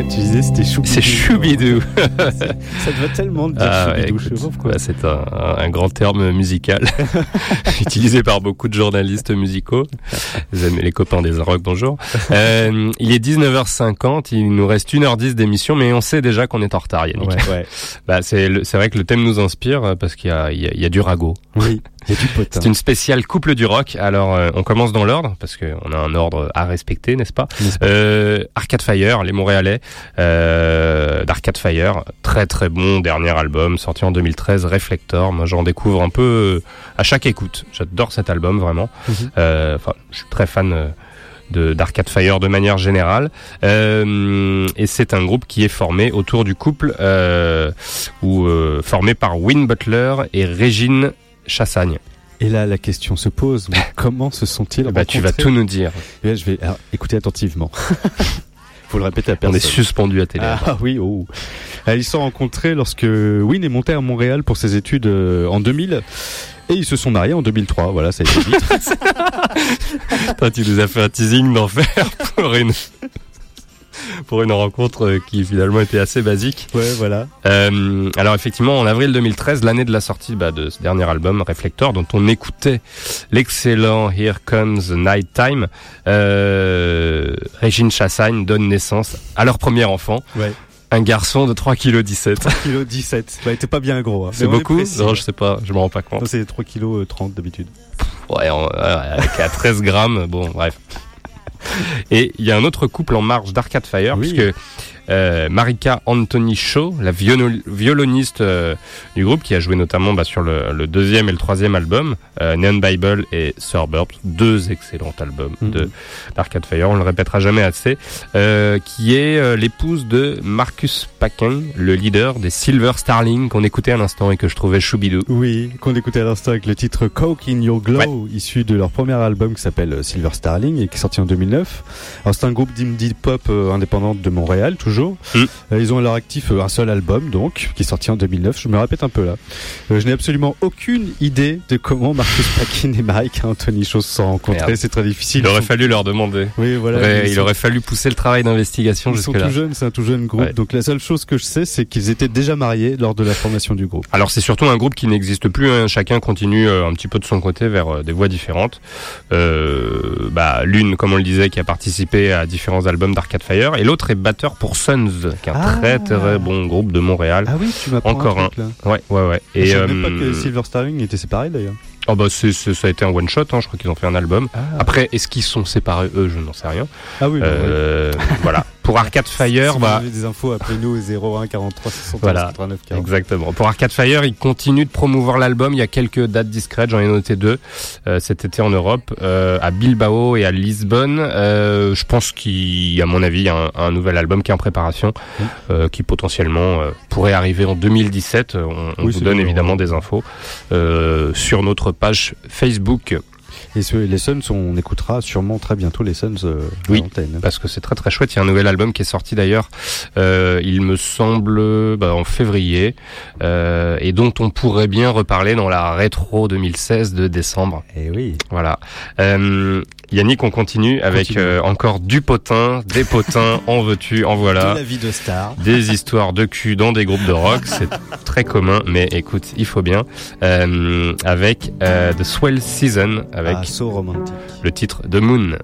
Ouais, tu disais c'était Choubidou. C'est Choubidou. Ça te va tellement de dire Ah ouais, Choubidou, écoute, je sais pas pourquoi. bah, c'est un, un grand terme musical utilisé par beaucoup de journalistes musicaux. Les, copains des rock, bonjour. Euh, il est 19h50, il nous reste 1h10 d'émission, mais on sait déjà qu'on est en retard, Yannick. Ouais, ouais. Bah, c'est le- c'est vrai que le thème nous inspire parce qu'il y a, il y a- il y a du ragot. Oui, C'est une spéciale couple du rock. Alors, euh, on commence dans l'ordre parce qu'on a un ordre à respecter, n'est-ce pas euh, Arcade Fire, les Montréalais euh, d'Arcade Fire, très très bon dernier album sorti en 2013, Reflector. Moi, j'en découvre un peu euh, à chaque écoute. J'adore cet album vraiment. Euh, Enfin, je suis très fan. euh, de d'Arcade Fire de manière générale Euh, et c'est un groupe qui est formé autour du couple euh, ou euh, formé par Win Butler et Régine Chassagne. Et là, la question se pose, mais comment se sont-ils Bah, tu vas rencontrés tout nous dire. Là, je vais alors, écouter attentivement. Faut le répéter à On personne. est suspendu à télé. Ah oui, oh. Euh, Ils se sont rencontrés lorsque Win est monté à Montréal pour ses études euh, en 2000 et ils se sont mariés en 2003. Voilà, ça a été. Toi, tu nous as fait un teasing d'enfer pour une pour une rencontre euh, qui finalement était assez basique. ouais, voilà. Euh, alors effectivement, en avril 2013, l'année de la sortie bah, de ce dernier album, Reflector, dont on écoutait l'excellent Here Comes the Night Time, euh, Régine Chassagne donne naissance à leur premier enfant, Ouais. un garçon de 3 kg 17. Kilo 17. Bah, il était pas bien gros. hein. C'est beaucoup. Non, je sais pas, je me rends pas compte. C'est 3 kg 30 d'habitude. Ouais, ouais, avec à 13 grammes, bon, bref. Et il y a un autre couple en marge d'Arcade Fire, Oui. puisque euh, Marika Anthony Shaw, la violo- violoniste euh, du groupe, qui a joué notamment bah, sur le, le deuxième et le troisième album, euh, Neon Bible et Suburbs, deux excellents albums Mhm. de d'Arcade Fire, on le répétera jamais assez, euh, qui est euh, l'épouse de Marcus Paquin, le leader des Silver Starling qu'on écoutait à l'instant et que je trouvais choubidou. Oui, qu'on écoutait à l'instant avec le titre Coke in Your Glow, issu de leur premier album qui s'appelle Silver Starling et qui est sorti en 2009. Alors c'est un groupe d'indie pop euh, indépendant de Montréal, toujours. Mm. Euh, ils ont à leur actif euh, un seul album, donc, qui est sorti en 2009. Je me répète un peu là. Euh, je n'ai absolument aucune idée de comment Marcus Paquin et Marika Anthony Shaw se sont rencontrés. C'est très difficile. Il aurait sont- fallu leur demander. Oui, voilà. Ouais, il sont- aurait fallu pousser le travail d'investigation Ils sont jusque-là. tout jeunes, c'est un tout jeune groupe. Ouais. Donc la seule chose que je sais, c'est qu'ils étaient déjà mariés lors de la formation du groupe. Alors c'est surtout un groupe qui n'existe plus. hein. Chacun continue un petit peu de son côté vers des voies différentes. Euh, bah, l'une, comme on le disait, qui a participé à différents albums d'Arcade Fire, et l'autre est batteur pour Sons, qui est un Ah. très très bon groupe de Montréal. Ah oui, tu m'apprends Encore un. truc, là. Ouais, ouais, ouais. Et je savais même euh, pas que Silver Starling était séparé d'ailleurs. oh bah c'est, c'est- ça a été un one shot. Hein. Je crois qu'ils ont fait un album. Ah, Après, est-ce qu'ils sont séparés eux? Je n'en sais rien. ah oui, bah, ouais. Euh, voilà. pour Arcade Fire, si bah, vous avez des infos, appelez-nous au 01 43 71 Voilà. 89 40. Exactement. Pour Arcade Fire, il continue de promouvoir l'album. Il y a quelques dates discrètes, j'en ai noté deux euh, cet été en Europe, euh, à Bilbao et à Lisbonne. Euh, je pense qu'il, y a, à mon avis, il y a un, un nouvel album qui est en préparation, euh, qui potentiellement pourrait arriver en 2017. On, on Oui, vous donne bien, évidemment ouais. des infos euh, sur notre page Facebook. Et ce- les Suns, on écoutera sûrement très bientôt les Suns euh, à Oui. l'antenne. parce que c'est très très chouette. Il y a un nouvel album qui est sorti d'ailleurs, euh, il me semble bah, en février, euh, et dont on pourrait bien reparler dans la rétro 2016 de décembre. Et oui. Voilà. Yannick, on continue avec Continue. euh, encore du potin, des potins, en veux-tu, en voilà. vie de star. Des histoires de cul dans des groupes de rock, c'est très commun, mais écoute, il faut bien. Euh, avec euh, The Swell Season, avec Ah, so romantique. le titre The Moon.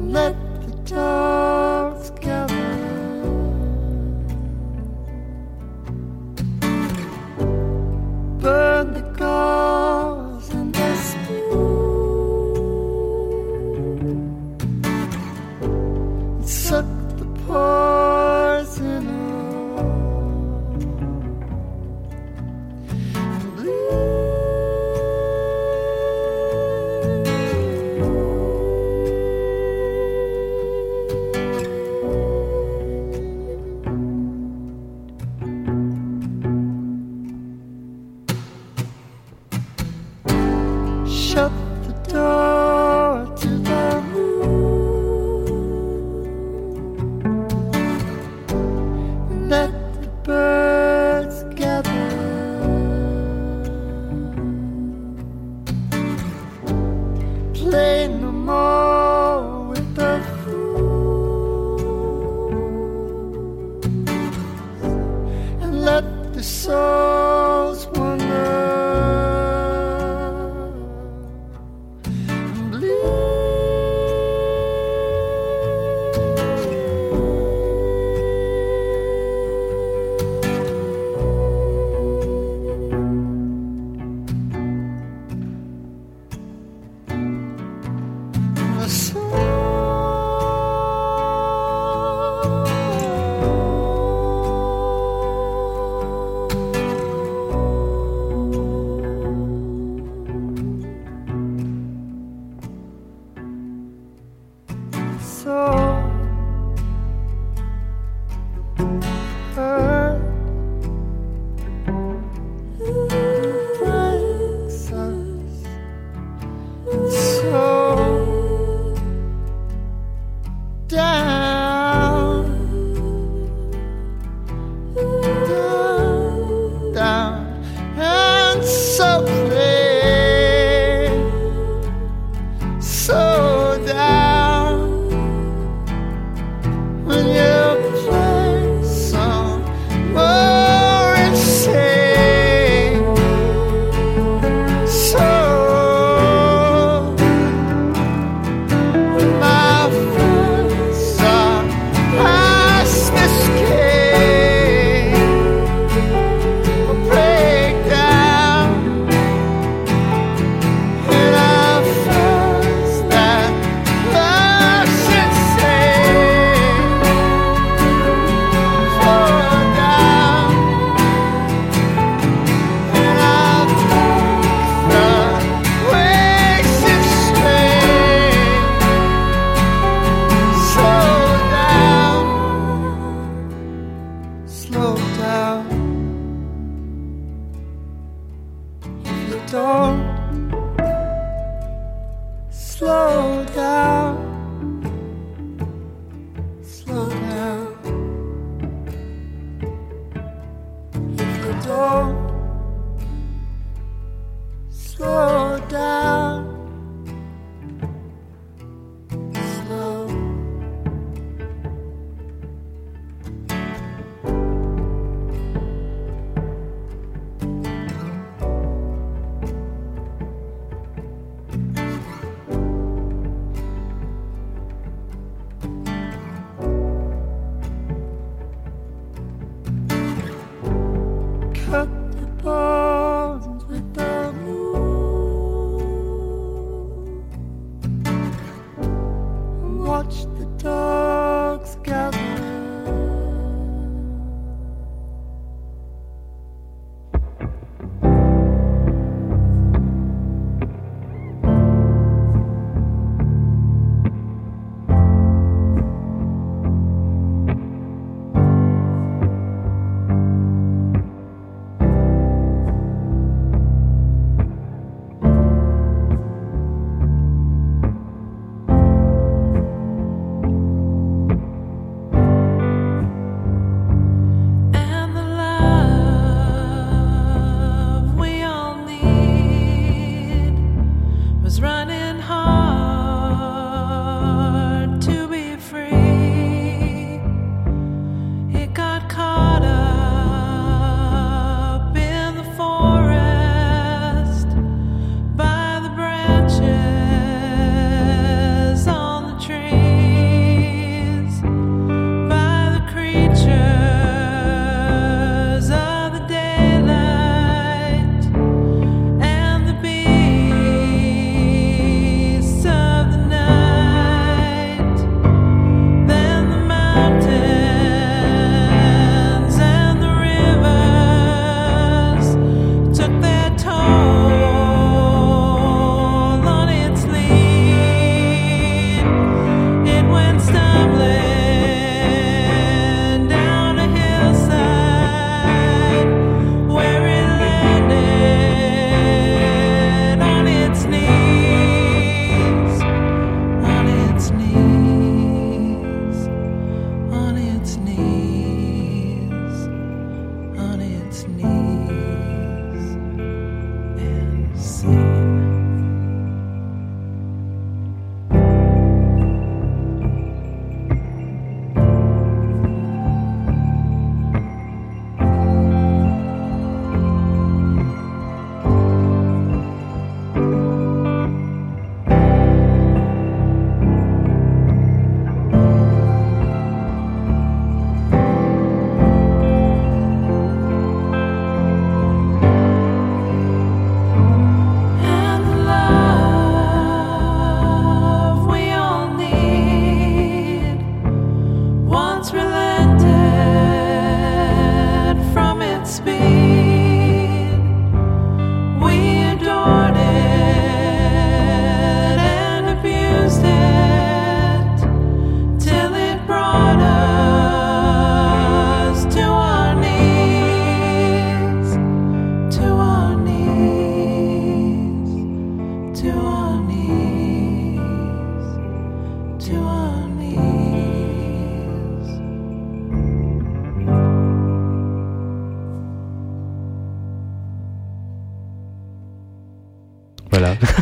Let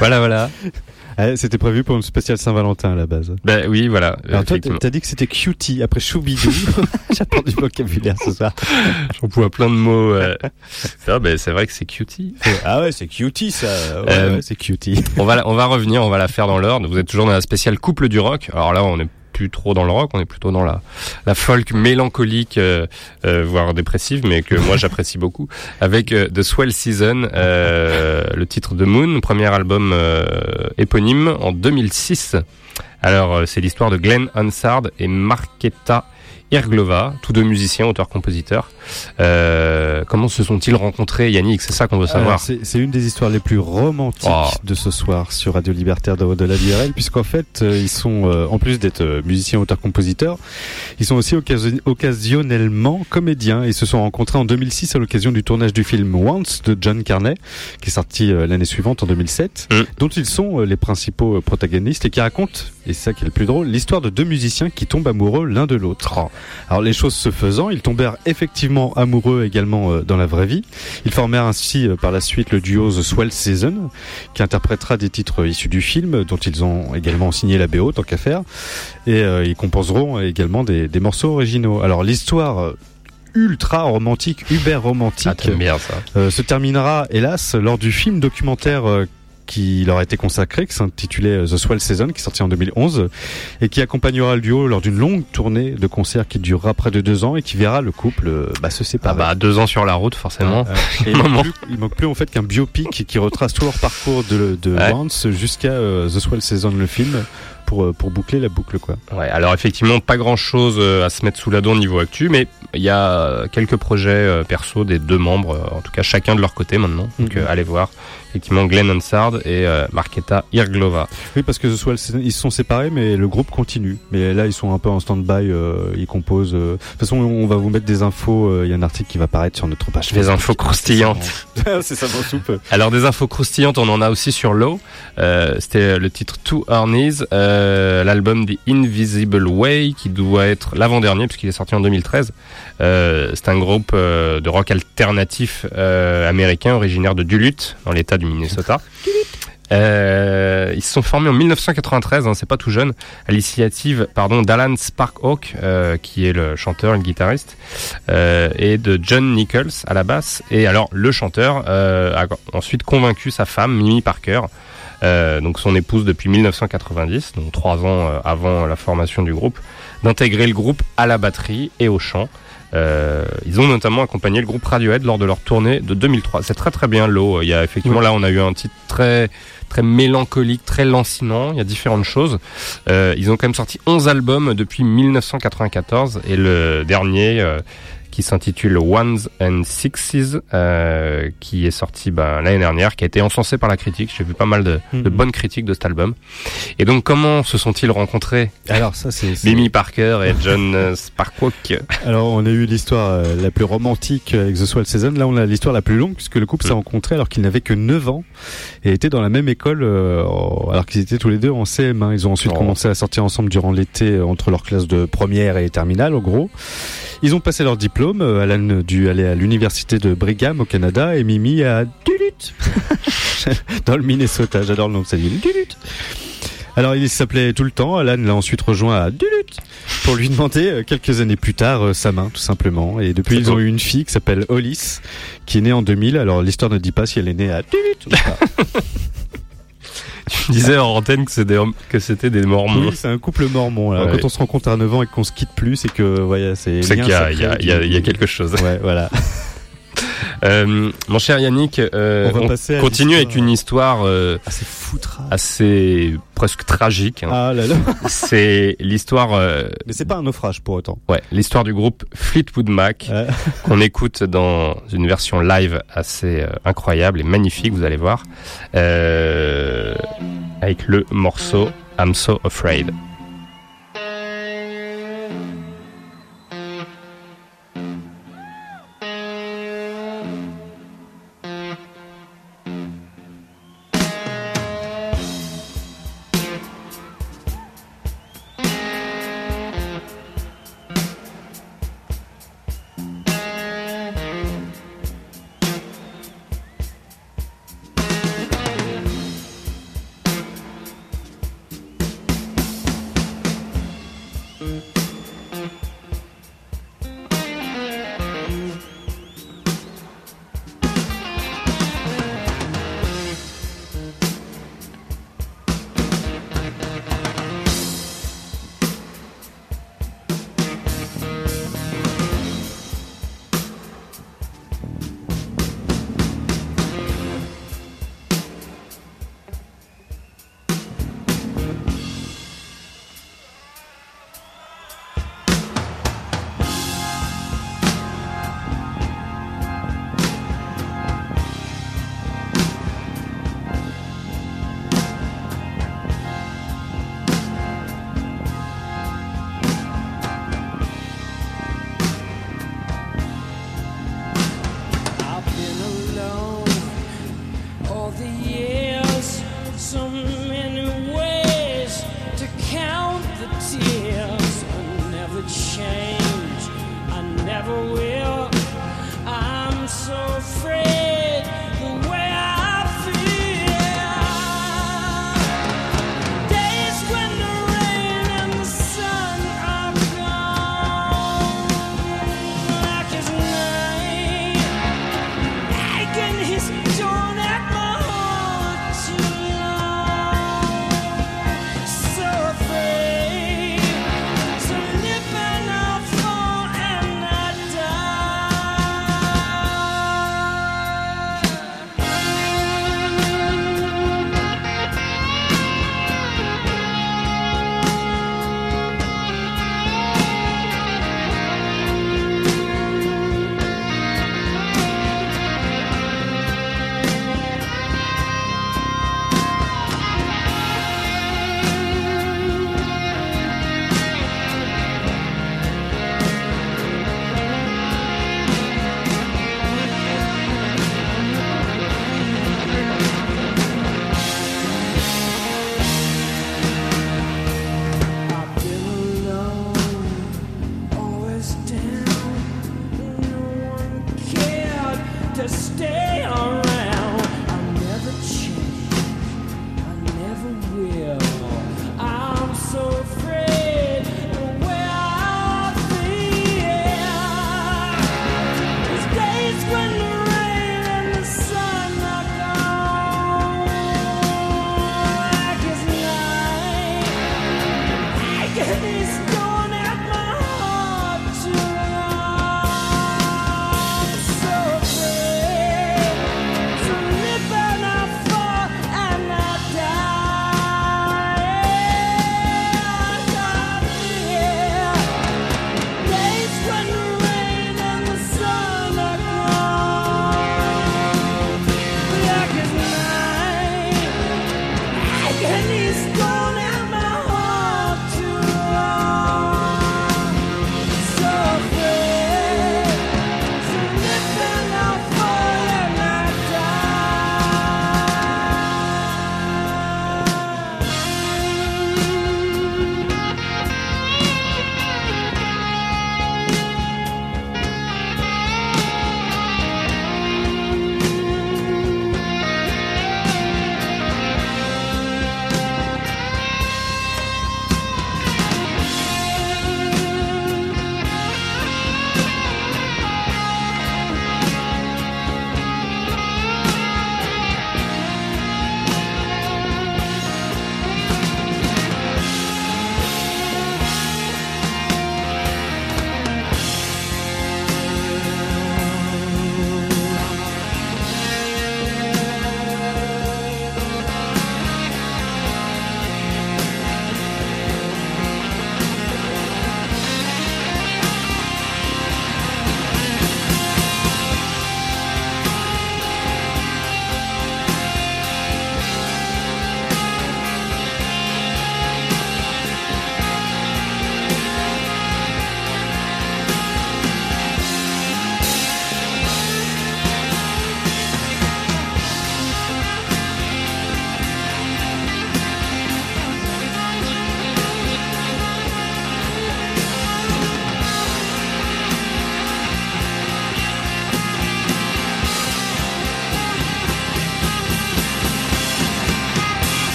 Voilà. Voilà. Ah, C'était prévu pour une spéciale Saint-Valentin à la base. Ben oui, voilà. Alors toi, t'as dit que c'était cutie après choubidou. J'apprends du vocabulaire ce soir. J'emploie plein de mots. euh. Ben, c'est vrai que c'est cutie. Ah ouais, c'est cutie ça. Ouais, Euh, ouais, c'est cutie. on va, on va revenir, on va la faire dans l'ordre. Vous êtes toujours dans la spéciale couple du rock. Alors là, on est plus trop dans le rock, on est plutôt dans la, la folk mélancolique, euh, euh, voire dépressive, mais que moi j'apprécie beaucoup. Avec euh, The Swell Season, le titre de Moon, premier album éponyme en 2006. Alors c'est l'histoire de Glenn Hansard et Marketa Irglova, tous deux musiciens, auteurs-compositeurs. Euh, comment se sont-ils rencontrés, Yannick? C'est ça qu'on veut savoir. Alors, C'est une des histoires les plus romantiques Oh. de ce soir sur Radio Libertaire de, de la l'IRL, puisqu'en fait, euh, ils sont, euh, en plus d'être euh, musiciens, auteurs, compositeurs, ils sont aussi occasion- occasionnellement comédiens. Ils se sont rencontrés en 2006 à l'occasion du tournage du film Once de John Carney, qui est sorti euh, l'année suivante en 2007, Mm. dont ils sont les principaux protagonistes et qui racontent, et c'est ça qui est le plus drôle, l'histoire de deux musiciens qui tombent amoureux l'un de l'autre. Alors les choses se faisant, ils tombèrent effectivement amoureux également euh, dans la vraie vie. Ils formèrent ainsi euh, par la suite le duo The Swell Season, qui interprétera des titres issus du film, dont ils ont également signé la BO, tant qu'à faire. Et euh, ils composeront également des, des morceaux originaux. Alors l'histoire euh, ultra romantique, uber romantique, Ah, t'aimes bien ça. euh, se terminera hélas lors du film documentaire euh, qui leur a été consacré, qui s'intitulait euh, The Swell Season, qui est sorti en 2011, et qui accompagnera le duo lors d'une longue tournée de concerts qui durera près de deux ans et qui verra le couple euh, bah, se Ah séparer. bah deux ans sur la route forcément. Euh, et il, manque plus, il manque plus en fait qu'un biopic qui retrace tout leur parcours de, de Ouais. Once jusqu'à euh, The Swell Season, le film, pour, pour boucler la boucle quoi. Ouais, alors effectivement pas grand chose à se mettre sous la dent au niveau actu, mais il y a quelques projets perso des deux membres, en tout cas chacun de leur côté maintenant. Donc Mhm. euh, allez voir effectivement Glenn Hansard et euh, Marketa Irglova. Oui, parce que The Swell Season, ils se sont séparés, mais le groupe continue. Mais là, ils sont un peu en stand-by, euh, ils composent. euh. De toute façon, on va vous mettre des infos. euh, Il y a un article qui va apparaître sur notre page. Des infos croustillantes. C'est ça, mon soupe. Alors des infos croustillantes, on en a aussi sur Low. Euh, C'était le titre Knees, euh, l'album The Invisible Way, qui doit être l'avant-dernier puisqu'il est sorti en 2013. Euh, C'est un groupe euh, de rock alternatif euh, américain originaire de Duluth, dans l'État du Minnesota. Euh, ils se sont formés en 1993, hein, c'est pas tout jeune, à l'initiative pardon d'Alan Sparkhawk, euh, qui est le chanteur et le guitariste, euh, et de John Nichols à la basse. Et alors le chanteur euh, a ensuite convaincu sa femme Mimi Parker, donc son épouse depuis 1990, donc trois ans avant la formation du groupe, d'intégrer le groupe à la batterie et au chant. Euh, ils ont notamment accompagné le groupe Radiohead lors de leur tournée de 2003. C'est très très bien l'eau. Il y a effectivement là on a eu un titre très très mélancolique, très lancinant. Il y a différentes choses. Euh, ils ont quand même sorti 11 albums depuis 1994 et le dernier euh, qui s'intitule Ones and Sixes, euh, qui est sorti ben, l'année dernière, qui a été encensé par la critique. J'ai vu pas mal de, de Mhm. bonnes critiques de cet album. Et donc comment se sont-ils rencontrés? Alors ça c'est. Mimi Parker et John euh, Sparkhawk Alors on a eu l'histoire euh, la plus romantique avec The Swell Season. Là on a l'histoire la plus longue puisque le couple s'est rencontré alors qu'ils n'avaient que 9 ans et étaient dans la même école euh, alors qu'ils étaient tous les deux en CM1. Ils ont ensuite Oh. commencé à sortir ensemble durant l'été euh, entre leurs classes de première et terminale en gros. Ils ont passé leur diplôme. Euh, Alan a dû aller à l'université de Brigham au Canada et Mimi à Duluth dans le Minnesota. J'adore le nom de cette ville. Duluth. Alors il s'appelait tout le temps. Alan l'a ensuite rejoint à Duluth pour lui demander euh, quelques années plus tard euh, sa main tout simplement. Et depuis ils ont eu une fille qui s'appelle Hollis qui est née en 2000. Alors l'histoire ne dit pas si elle est née à Duluth ou pas. Tu disais en antenne que c'était des, que c'était des mormons. Oui, c'est un couple mormon. Ouais. Quand on se rencontre à 9 ans et qu'on se quitte plus, c'est que voilà, c'est C'est qu'il y y a quelque chose. Ouais, voilà. Euh, mon cher Yannick, euh, On va continue avec une histoire euh, Ah, c'est foutra. assez presque tragique. hein. Ah là là. C'est l'histoire, euh, Mais c'est pas un naufrage pour autant. ouais, l'histoire du groupe Fleetwood Mac qu'on écoute dans une version live assez euh, incroyable et magnifique, vous allez voir, euh, avec le morceau I'm So Afraid.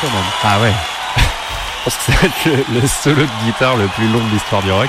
Quand même. Ah ouais. C'est le, le solo de guitare le plus long de l'histoire du rock.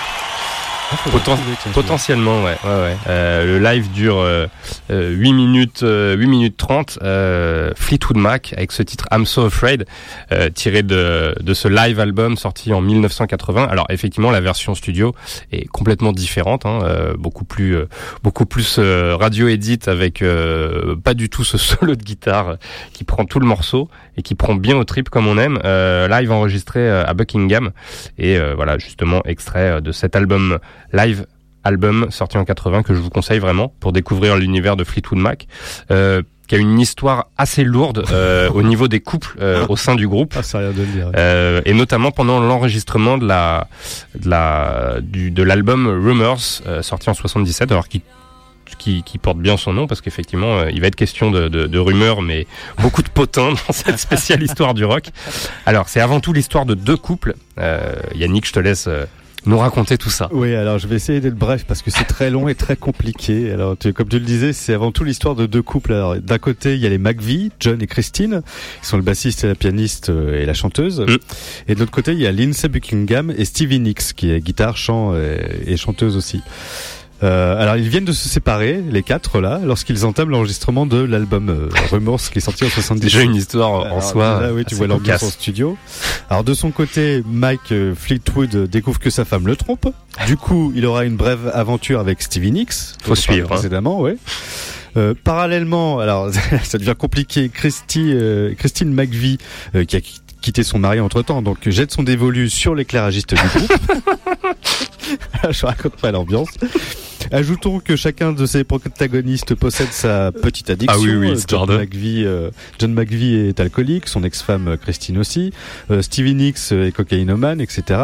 Poten- potentiellement, ouais. ouais, ouais. Euh, le live dure euh, euh, 8 minutes, euh, 8 minutes 30. Euh, Fleetwood Mac avec ce titre I'm So Afraid, euh, tiré de, de ce live album sorti en 1980. Alors effectivement, la version studio est complètement différente, hein, euh, beaucoup plus, euh, beaucoup plus euh, radio edit avec euh, pas du tout ce solo de guitare euh, qui prend tout le morceau et qui prend bien au trip comme on aime. Euh, live enregistré euh, à Buckingham et euh, voilà justement extrait euh, de cet album live album sorti en 80 que je vous conseille vraiment pour découvrir l'univers de Fleetwood Mac. Euh, qui a une histoire assez lourde euh, au niveau des couples euh, au sein du groupe. Ah, rien de le dire. Euh, et notamment pendant l'enregistrement de la de la du de l'album Rumors sorti en 77 alors qui qui, qui porte bien son nom parce qu'effectivement euh, il va être question de, de, de rumeurs mais beaucoup de potins dans cette spéciale histoire du rock. Alors c'est avant tout l'histoire de deux couples. Euh, Yannick, je te laisse euh, nous raconter tout ça. Oui, alors je vais essayer d'être bref parce que c'est très long et très compliqué. Alors, tu- comme tu le disais, c'est avant tout l'histoire de deux couples. Alors, d'un côté, il y a les McVie, John et Christine, qui sont le bassiste et la pianiste euh, et la chanteuse. Mm. Et de l'autre côté, il y a Lindsay Buckingham et Stevie Nicks, qui est guitare, chant et, et chanteuse aussi. Euh, alors ils viennent de se séparer, les quatre là, lorsqu'ils entament l'enregistrement de l'album euh, Remorse qui est sorti en 77. Déjà une histoire en soi. déjà, oui, tu vois l'ambiance en studio. Alors de son côté, Mike euh, Fleetwood euh, découvre que sa femme le trompe. Du coup, il aura une brève aventure avec Stevie Nicks. Faut suivre, hein. Précédemment, ouais. Euh, parallèlement, alors ça devient compliqué. Christy, euh, Christine McVie, euh, qui a qui- quitté son mari entre temps, donc jette son dévolu sur l'éclairagiste du groupe. Je raconte pas l'ambiance. Ajoutons que chacun de ces protagonistes possède sa petite addiction. Ah oui, oui, Euh, John McVie, euh, John McVie est alcoolique, son ex-femme euh, Christine aussi, euh, Stevie Nicks euh, est cocaïnomane, etc.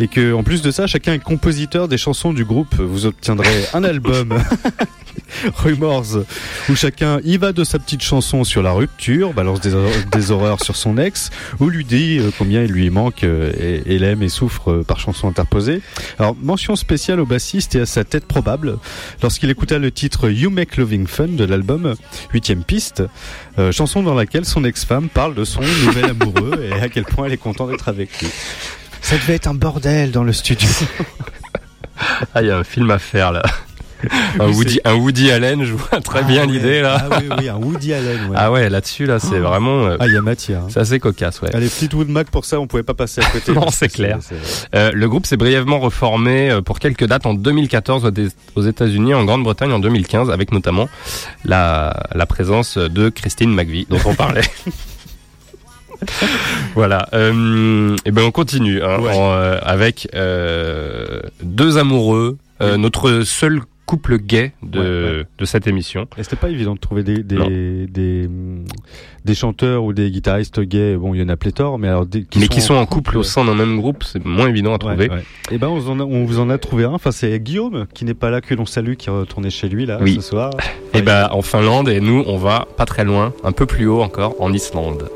Et que en plus de ça, chacun est compositeur des chansons du groupe. Vous obtiendrez un album Rumors où chacun y va de sa petite chanson sur la rupture, balance des, hor- des horreurs sur son ex, ou lui dit combien il lui manque et, et l'aime et souffre par chanson interposée. Alors mention spéciale au bassiste et à sa tête probable lorsqu'il écouta le titre You Make Loving Fun de l'album Huitième Piste, euh, chanson dans laquelle son ex-femme parle de son nouvel amoureux et à quel point elle est contente d'être avec lui. Ça devait être un bordel dans le studio. Ah, il y a un film à faire là. Un Oui, Woody, un Woody Allen, je vois très bien Ah ouais. l'idée là. Ah oui, oui, un Woody Allen. Ouais. Ah ouais, là-dessus là, c'est vraiment, euh, Ah, il y a matière. hein. c'est assez cocasse, ouais. Allez, Fleetwood Mac pour ça, on pouvait pas passer à côté. Non, c'est clair. Euh, le groupe s'est brièvement reformé euh, pour quelques dates en 2014 aux, États-Unis, en Grande-Bretagne en 2015, avec notamment la, la présence de Christine McVie dont on parlait. voilà. Euh, et ben on continue hein, Ouais. en, euh, avec euh, deux amoureux, euh, notre seul couple gay de, Ouais, ouais. de cette émission. Et c'était pas évident de trouver des des, des hum, des chanteurs ou des guitaristes gays. Bon, il y en a pléthore, mais alors des, mais qui sont en couple au sein d'un même groupe, c'est moins évident à trouver. Et ben on, vous en a- on vous en a trouvé un. Enfin, c'est Guillaume qui n'est pas là que l'on salue, qui est retourné chez lui là Oui. ce soir. Et ben en Finlande et nous on va pas très loin, un peu plus haut encore en Islande.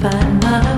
烦恼。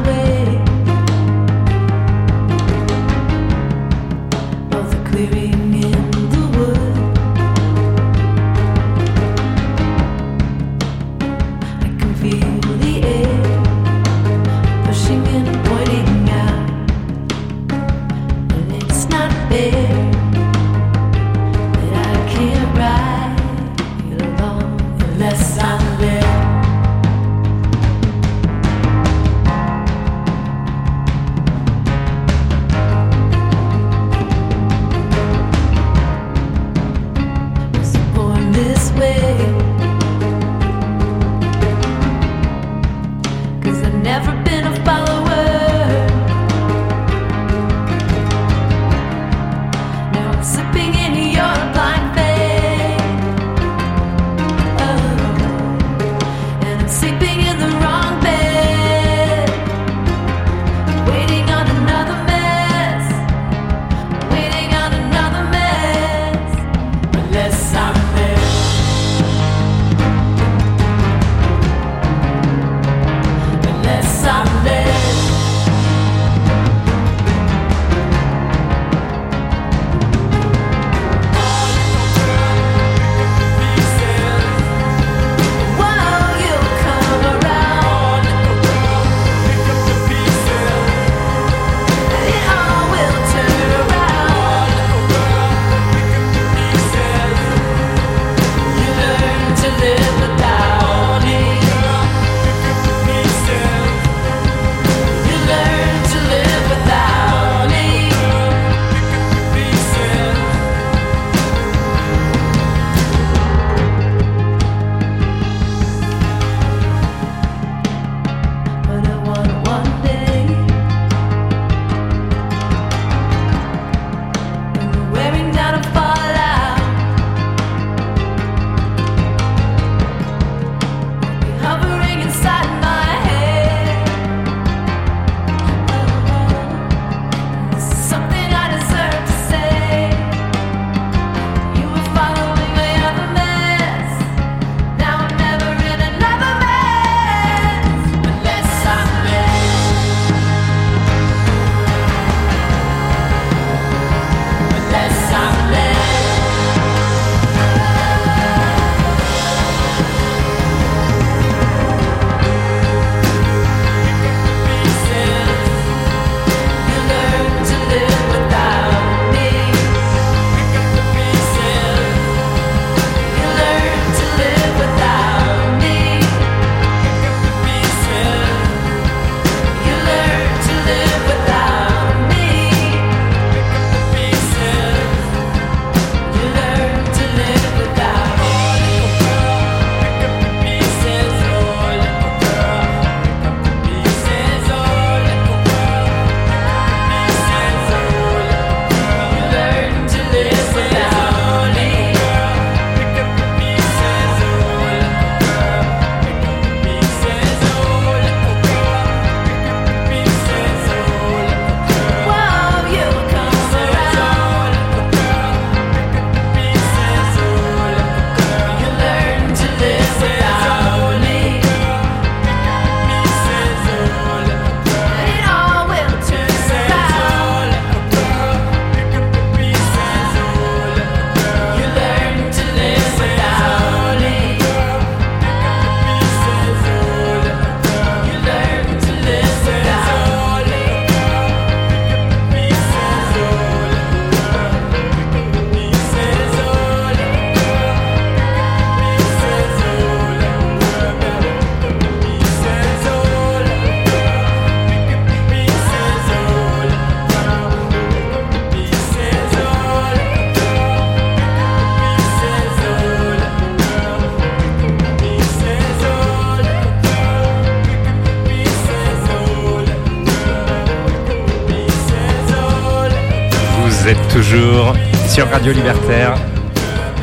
Toujours sur Radio Libertaire,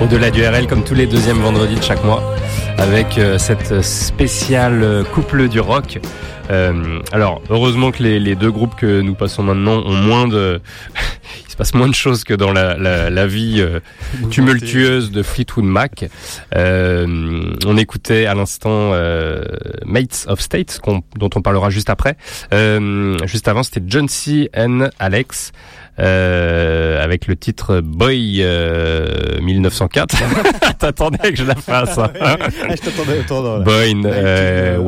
au-delà du RL, comme tous les deuxièmes vendredis de chaque mois, avec euh, cette spéciale euh, couple du rock. Euh, alors, heureusement que les, les deux groupes que nous passons maintenant ont moins de... Il se passe moins de choses que dans la, la, la vie euh, tumultueuse de Fleetwood Mac. On écoutait à l'instant Mates of State, qu'on- dont on parlera juste après. Juste avant, c'était John C. and Alex. Euh, avec le titre Boy euh, 1904. T'attendais que je la fasse. hein. Ah, je t'attendais autant. Boy in, euh, 1904.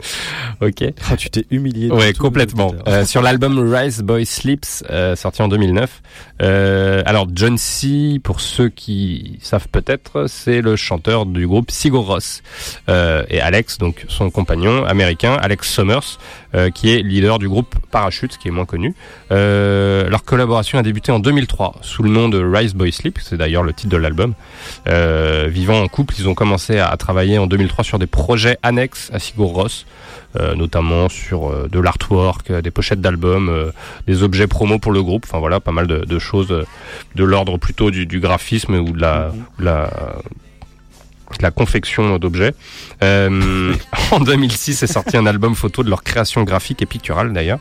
1019. 1904. Ok. Ah, tu t'es humilié. Ouais, complètement. Euh, sur l'album Rise Boy Sleeps, euh, sorti en 2009. Euh, alors John C, pour ceux qui savent peut-être, c'est le chanteur du groupe Sigur Rós. Euh, et Alex, donc son compagnon américain, Alex Summers, euh, qui est leader du groupe Parachute, qui est moins connu. Euh, leur collaboration a débuté en 2003 sous le nom de Rise Boy Sleep, c'est d'ailleurs le titre de l'album. Euh, vivant en couple, ils ont commencé à, à travailler en 2003 sur des projets annexes à Sigur euh, notamment sur euh, de l'artwork, euh, des pochettes d'albums, euh, des objets promo pour le groupe. Enfin voilà, pas mal de, de choses euh, de l'ordre plutôt du, du graphisme ou de la, confection d'objets. Euh, en 2006 est sorti un album photo de leur création graphique et picturale d'ailleurs.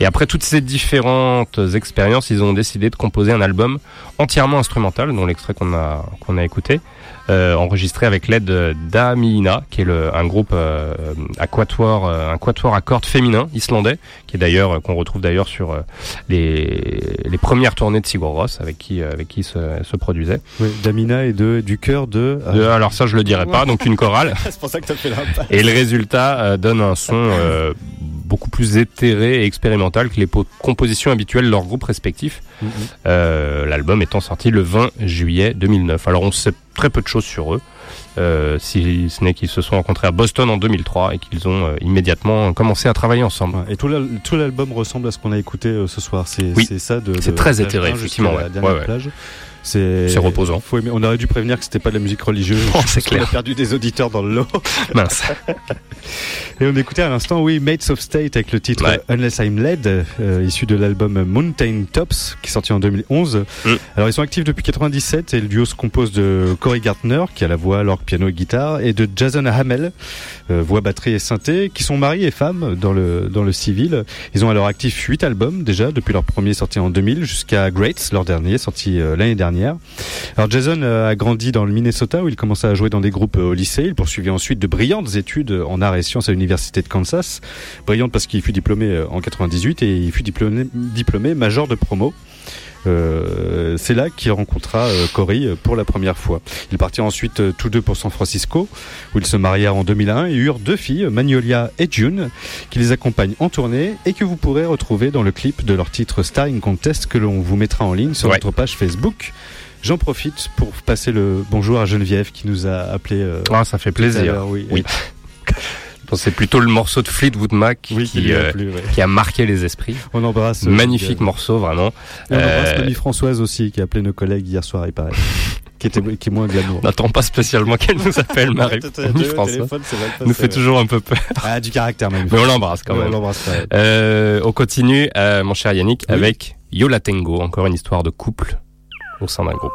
Et après toutes ces différentes expériences, ils ont décidé de composer un album entièrement instrumental, dont l'extrait qu'on a qu'on a écouté, euh, enregistré avec l'aide d'Amina, qui est le, un groupe euh, à quatuor, euh, un quatuor à cordes féminin islandais, qui est d'ailleurs euh, qu'on retrouve d'ailleurs sur euh, les les premières tournées de Sigur Rós, avec qui euh, avec qui se, se produisait. Oui, Damina et de, du cœur de. De- alors ça je le dirais pas, donc une chorale. c'est pour ça que t'as fait l'impasse. Et le résultat euh, donne un son euh, beaucoup plus éthéré et expérimental que les po- compositions habituelles de leurs groupes respectifs. Mhm. Euh, L'album étant sorti le 20 juillet 2009. Alors on sait très peu de choses sur eux, euh, si ce n'est qu'ils se sont rencontrés à Boston en 2003 et qu'ils ont euh, immédiatement commencé à travailler ensemble. Ouais, Et tout l'al- tout l'album ressemble à ce qu'on a écouté euh, ce soir. C'est Oui. ça de. C'est très éthéré, effectivement, La dernière ouais. plage. C'est reposant. faut aimer- On aurait dû prévenir que c'était pas de la musique religieuse. Oh, c'est clair. a perdu des auditeurs dans le lot. Mince. Et on écoutait à l'instant, oui, Mates of State avec le titre Ouais. Unless I'm Led, euh, issu de l'album Mountain Tops, qui est sorti en 2011. Mm. Alors ils sont actifs depuis 97 et le duo se compose de Corey Gartner, qui a la voix, l'orgue, piano et guitare, et de Jason Hamel, voix, batterie et synthé, qui sont mari et femme dans le, dans le civil. Ils ont à leur actif 8 albums déjà, depuis leur premier sorti en 2000 jusqu'à Greats, leur dernier, sorti euh, l'année dernière. Alors Jason euh, a grandi dans le Minnesota où il commença à jouer dans des groupes euh, au lycée. Il poursuivit ensuite de brillantes études en arts et sciences à l'université de Kansas. Brillante parce qu'il fut diplômé euh, en 98 et il fut diplômé, diplômé major de promo. Euh, c'est là qu'il rencontra euh, Corey euh, pour la première fois. Ils partirent ensuite euh, tous deux pour San Francisco, où ils se marièrent en 2001 et eurent deux filles, Magnolia et June, qui les accompagnent en tournée et que vous pourrez retrouver dans le clip de leur titre Starring Contest que l'on vous mettra en ligne sur Ouais. notre page Facebook. J'en profite pour passer le bonjour à Geneviève qui nous a appelé. Ah, ça fait plaisir. l'heure, oui. Oui. C'est plutôt le morceau de Fleetwood Mac Oui, qui euh, ouais. qui a marqué les esprits. On embrasse. euh, Magnifique morceau, vraiment. Et on embrasse Euh, Mamie Françoise aussi qui a appelé nos collègues hier soir, il paraît. qui, était, qui est moins glamour. On n'attend pas spécialement qu'elle nous appelle Marie Mamie François. Nous fait toujours un peu peur. Ah, du caractère, Mamie Mais on l'embrasse quand même. on l'embrasse quand même. Euh, on continue, euh, mon cher Yannick, avec Yola Tengo, encore une histoire de couple au sein d'un groupe.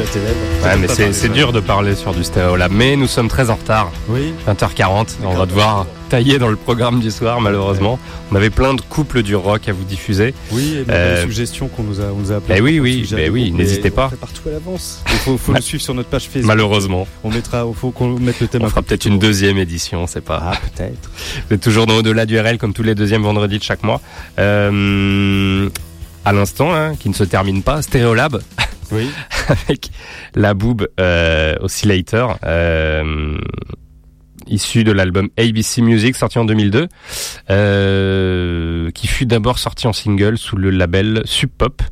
À tes lèvres. Ouais, mais c'est dur de parler sur du stéréo là. Mais nous sommes très en retard. Oui. 20h40. On va devoir tailler dans le programme du soir, malheureusement. On avait plein de couples du rock à vous diffuser. Oui, et Euh, les suggestions qu'on nous a, on nous a appelées. bah oui, oui, bah oui, n'hésitez pas. Partout à l'avance. Il faut, le suivre sur notre page Facebook. Malheureusement. On mettra, il faut qu'on mette le thème. On fera peu peut-être une deuxième édition, c'est pas. Ah, peut-être. Vous êtes toujours dans Au-delà du RL comme tous les deuxièmes vendredis de chaque mois. Euh, à l'instant, hein, qui ne se termine pas, Stereolab Oui. avec la boob euh, Oscillator, euh, issu de l'album ABC Music sorti en 2002, euh, qui fut d'abord sorti en single sous le label Sub Pop,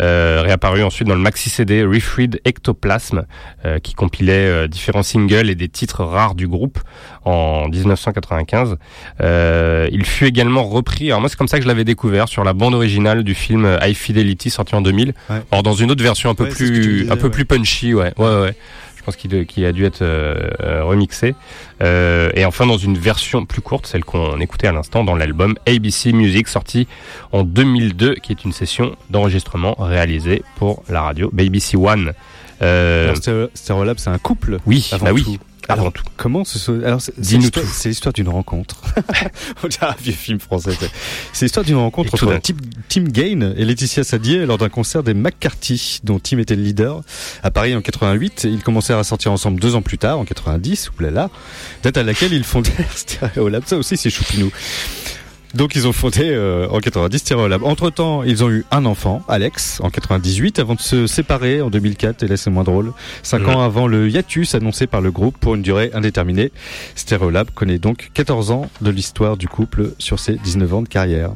euh, réapparu ensuite dans le maxi CD Refreed Ectoplasm, euh, qui compilait euh, différents singles et des titres rares du groupe en 1995. Euh, il fut également repris, alors moi c'est comme ça que je l'avais découvert, sur la bande originale du film High Fidelity sorti en 2000, Ouais. or dans une autre version un peu Ouais, plus, disais, un peu ouais. plus punchy, ouais, ouais, ouais. Je pense qu'il a dû être euh, euh, remixé. Euh, et enfin dans une version plus courte, celle qu'on écoutait à l'instant dans l'album ABC Music sorti en 2002, qui est une session d'enregistrement réalisée pour la radio BBC One. Euh, Stereolab, c'est un couple. oui, avant bah oui, tout. avant Alors, tout. Comment ce Alors, Dis-nous l'histoire- tout. c'est l'histoire d'une rencontre. On dirait un vieux film français. c'est- l'histoire d'une rencontre entre Tim, Tim Gain et Laetitia Sadier lors d'un concert des McCarthy, dont Tim était le leader, à Paris en 88. Et ils commencèrent à sortir ensemble deux ans plus tard, en 90, oulala, date à laquelle ils fondèrent Stereolab. Ça aussi, c'est choupinou. Donc ils ont fondé euh, en 90 Stereolab. Entre temps, ils ont eu un enfant, Alex, en 98, avant de se séparer en 2004. Et là, c'est moins drôle. Cinq ans avant le hiatus annoncé par le groupe pour une durée indéterminée. Stereolab connaît donc 14 ans de l'histoire du couple sur ses 19 ans de carrière.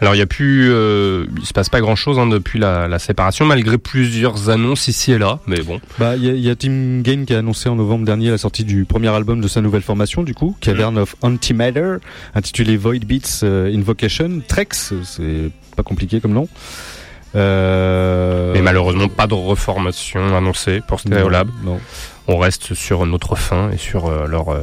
Alors il y a plus, euh, il se passe pas grand chose depuis la, la séparation, malgré plusieurs annonces ici et là. Mais bon, Bah, il y, y a Tim Gain qui a annoncé en novembre dernier la sortie du premier album de sa nouvelle formation, du coup, Cavern of Antimatter, intitulé Void Beats euh, Invocation. Trex, c'est pas compliqué comme nom. Euh... mais malheureusement pas de reformation annoncée pour Stereolab. Non. On reste sur notre fin et sur euh, leur euh,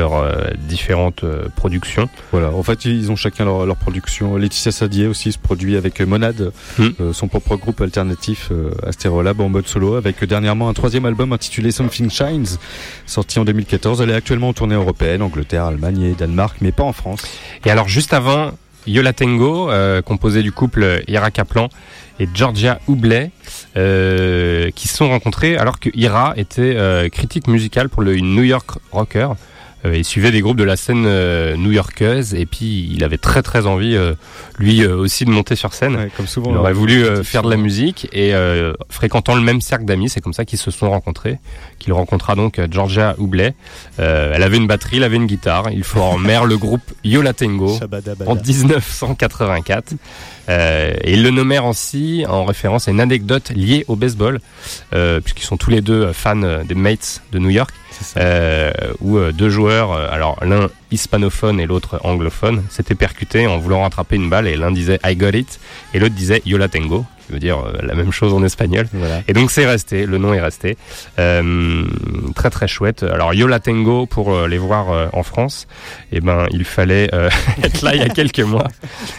leurs euh, différentes euh, productions. Voilà. En fait, ils ont chacun leur, leur production. Laetitia Sadier aussi se produit avec Monade, Hmm. euh, son propre groupe alternatif à Stereolab en mode solo, avec dernièrement un troisième album intitulé Something Shines, sorti en 2014. Elle est actuellement en tournée européenne, Angleterre, Allemagne et Danemark, mais pas en France. Et alors juste avant, Yola Tango, euh, composé du couple Ira Kaplan et Georgia Houbley, euh, qui se sont rencontrés alors que Ira était euh, critique musicale pour le New York Rocker. Euh, il suivait des groupes de la scène euh, new-yorkaise et puis il avait très très envie euh, lui euh, aussi de monter sur scène. Ouais, comme souvent. Il aurait leur- voulu euh, faire de la musique et euh, fréquentant le même cercle d'amis, c'est comme ça qu'ils se sont rencontrés, qu'il rencontra donc Georgia Houbley. Euh, elle avait une batterie, elle avait une guitare, ils formèrent le groupe Yola Tango Shabadabada. en 1984. Euh, et ils le nommèrent ainsi en référence à une anecdote liée au baseball, euh, puisqu'ils sont tous les deux fans des Mates de New York, où deux joueurs, alors l'un hispanophone et l'autre anglophone, s'étaient percutés en voulant rattraper une balle et l'un disait I got it et l'autre disait Yola Tengo, qui veut dire euh, la même chose en espagnol. Voilà. Et donc c'est resté, le nom est resté. Euh, très très chouette. Alors Yola Tango, pour euh, les voir en France, eh ben il fallait être là il y a quelques mois.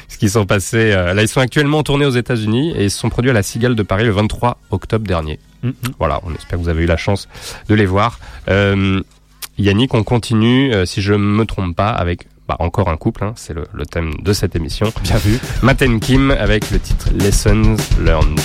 Parce qu'ils sont passés, là ils sont actuellement en tournée aux États-Unis et ils se sont produits à la Cigale de Paris le 23 octobre dernier. Mhm. Voilà, on espère que vous avez eu la chance de les voir. Euh, Yannick, on continue, euh, si je me trompe pas, avec bah, encore un couple, hein, c'est le, le thème de cette émission. Bien vu. Matt and Kim avec le titre Lessons Learned.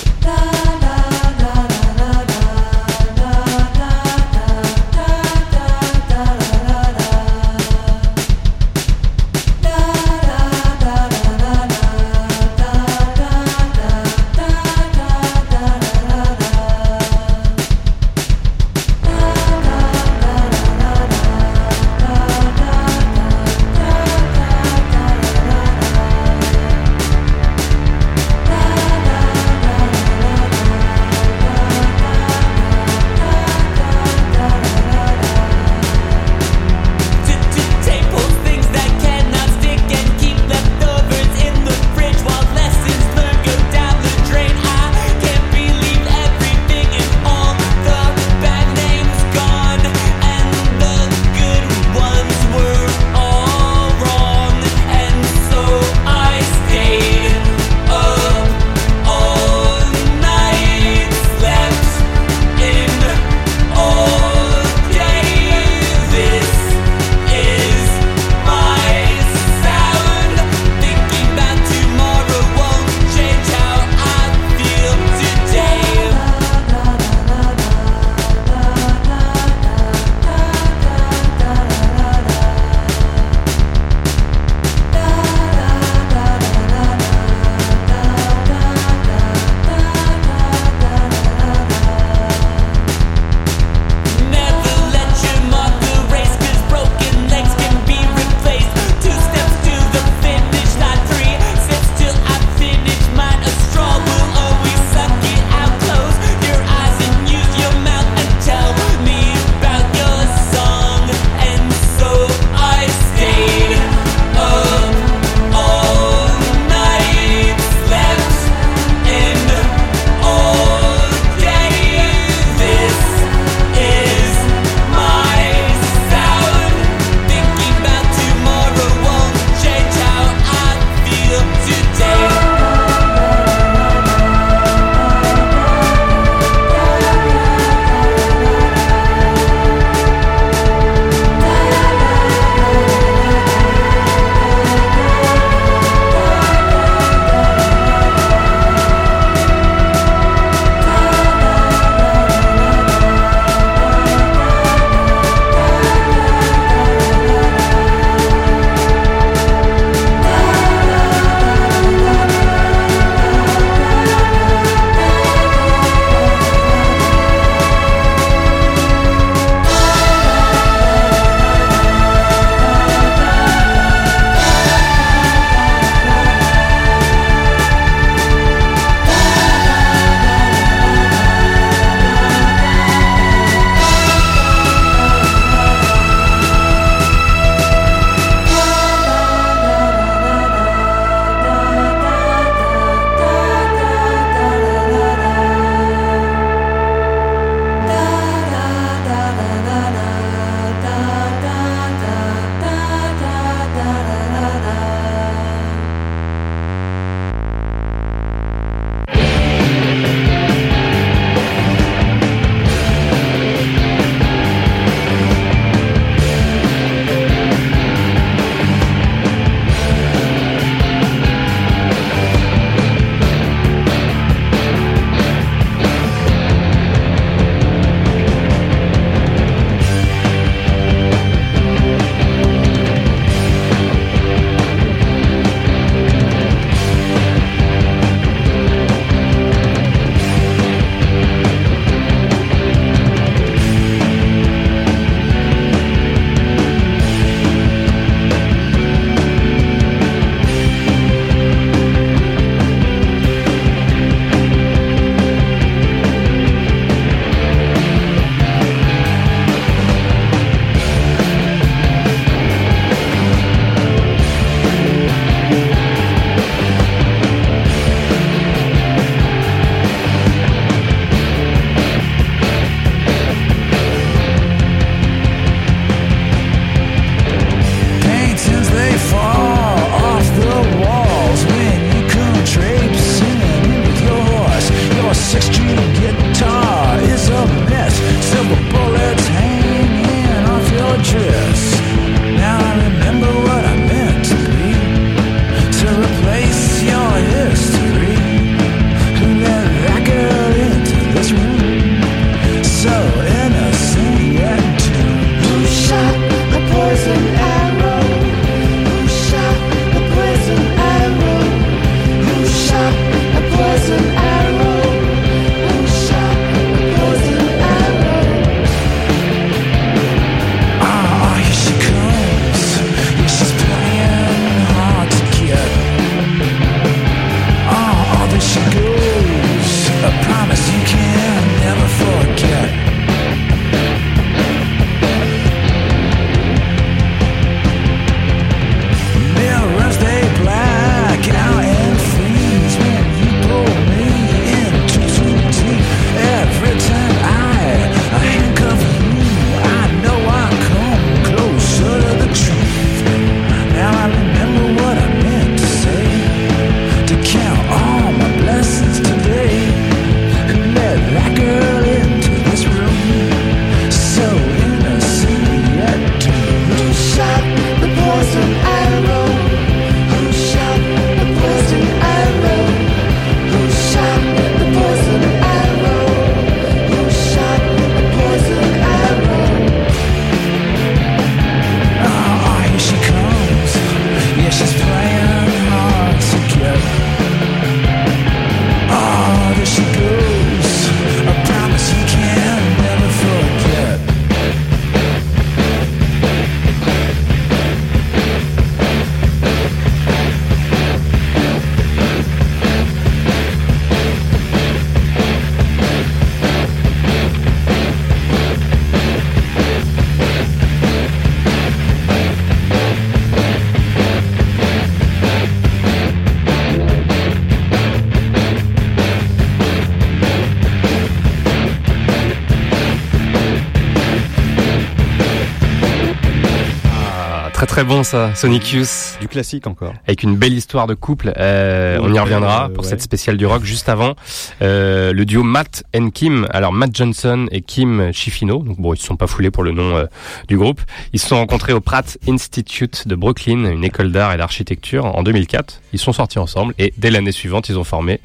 Très bon ça, Sonic Youth. Du classique encore. avec une belle histoire de couple. Euh, on y reviendra Euh, pour ouais. cette spéciale du rock juste avant. Euh, le duo Matt and Kim, alors Matt Johnson et Kim Chifino, donc bon ils se sont pas foulés pour le nom euh, du groupe. Ils se sont rencontrés au Pratt Institute de Brooklyn, une école d'art et d'architecture en 2004. Ils sont sortis ensemble et dès l'année suivante ils ont formé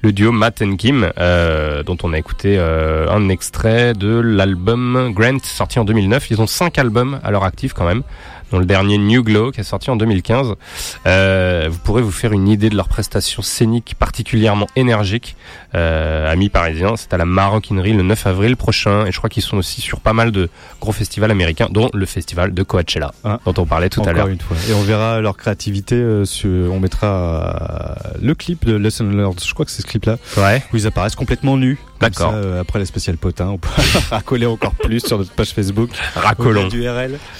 le duo Matt and Kim, euh, dont on a écouté un extrait de l'album Grant sorti en 2009. Ils ont cinq albums à leur actif quand même dont le dernier New Glow qui est sorti en 2015. Euh, vous pourrez vous faire une idée de leur prestation scénique particulièrement énergique. Euh, amis parisiens, c'est à la Maroquinerie le 9 avril prochain et je crois qu'ils sont aussi sur pas mal de gros festivals américains, dont le festival de Coachella Ah. dont on parlait tout à l'heure. Et on verra leur créativité. euh, sur, on mettra euh, le clip de Lesson Learned. Je crois que c'est ce clip-là Ouais. où ils apparaissent complètement nus. D'accord. euh, après la spéciale potin, on peut racoler encore plus sur notre page Facebook. Racolons.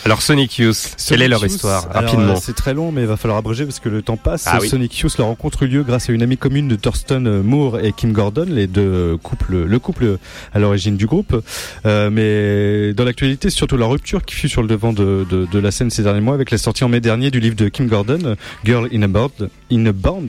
Alors Sonic Youth, quelle est leur histoire rapidement euh, C'est très long, mais il va falloir abréger parce que le temps passe. Ah oui. Sonic Youth, leur rencontre eut lieu grâce à une amie commune de Thurston Moore et Kim Gordon, les deux couples, le couple à l'origine du groupe. Euh, mais dans l'actualité, c'est surtout la rupture qui fut sur le devant de, de, de la scène ces derniers mois avec la sortie en mai dernier du livre de Kim Gordon, Girl in a Band, in a Band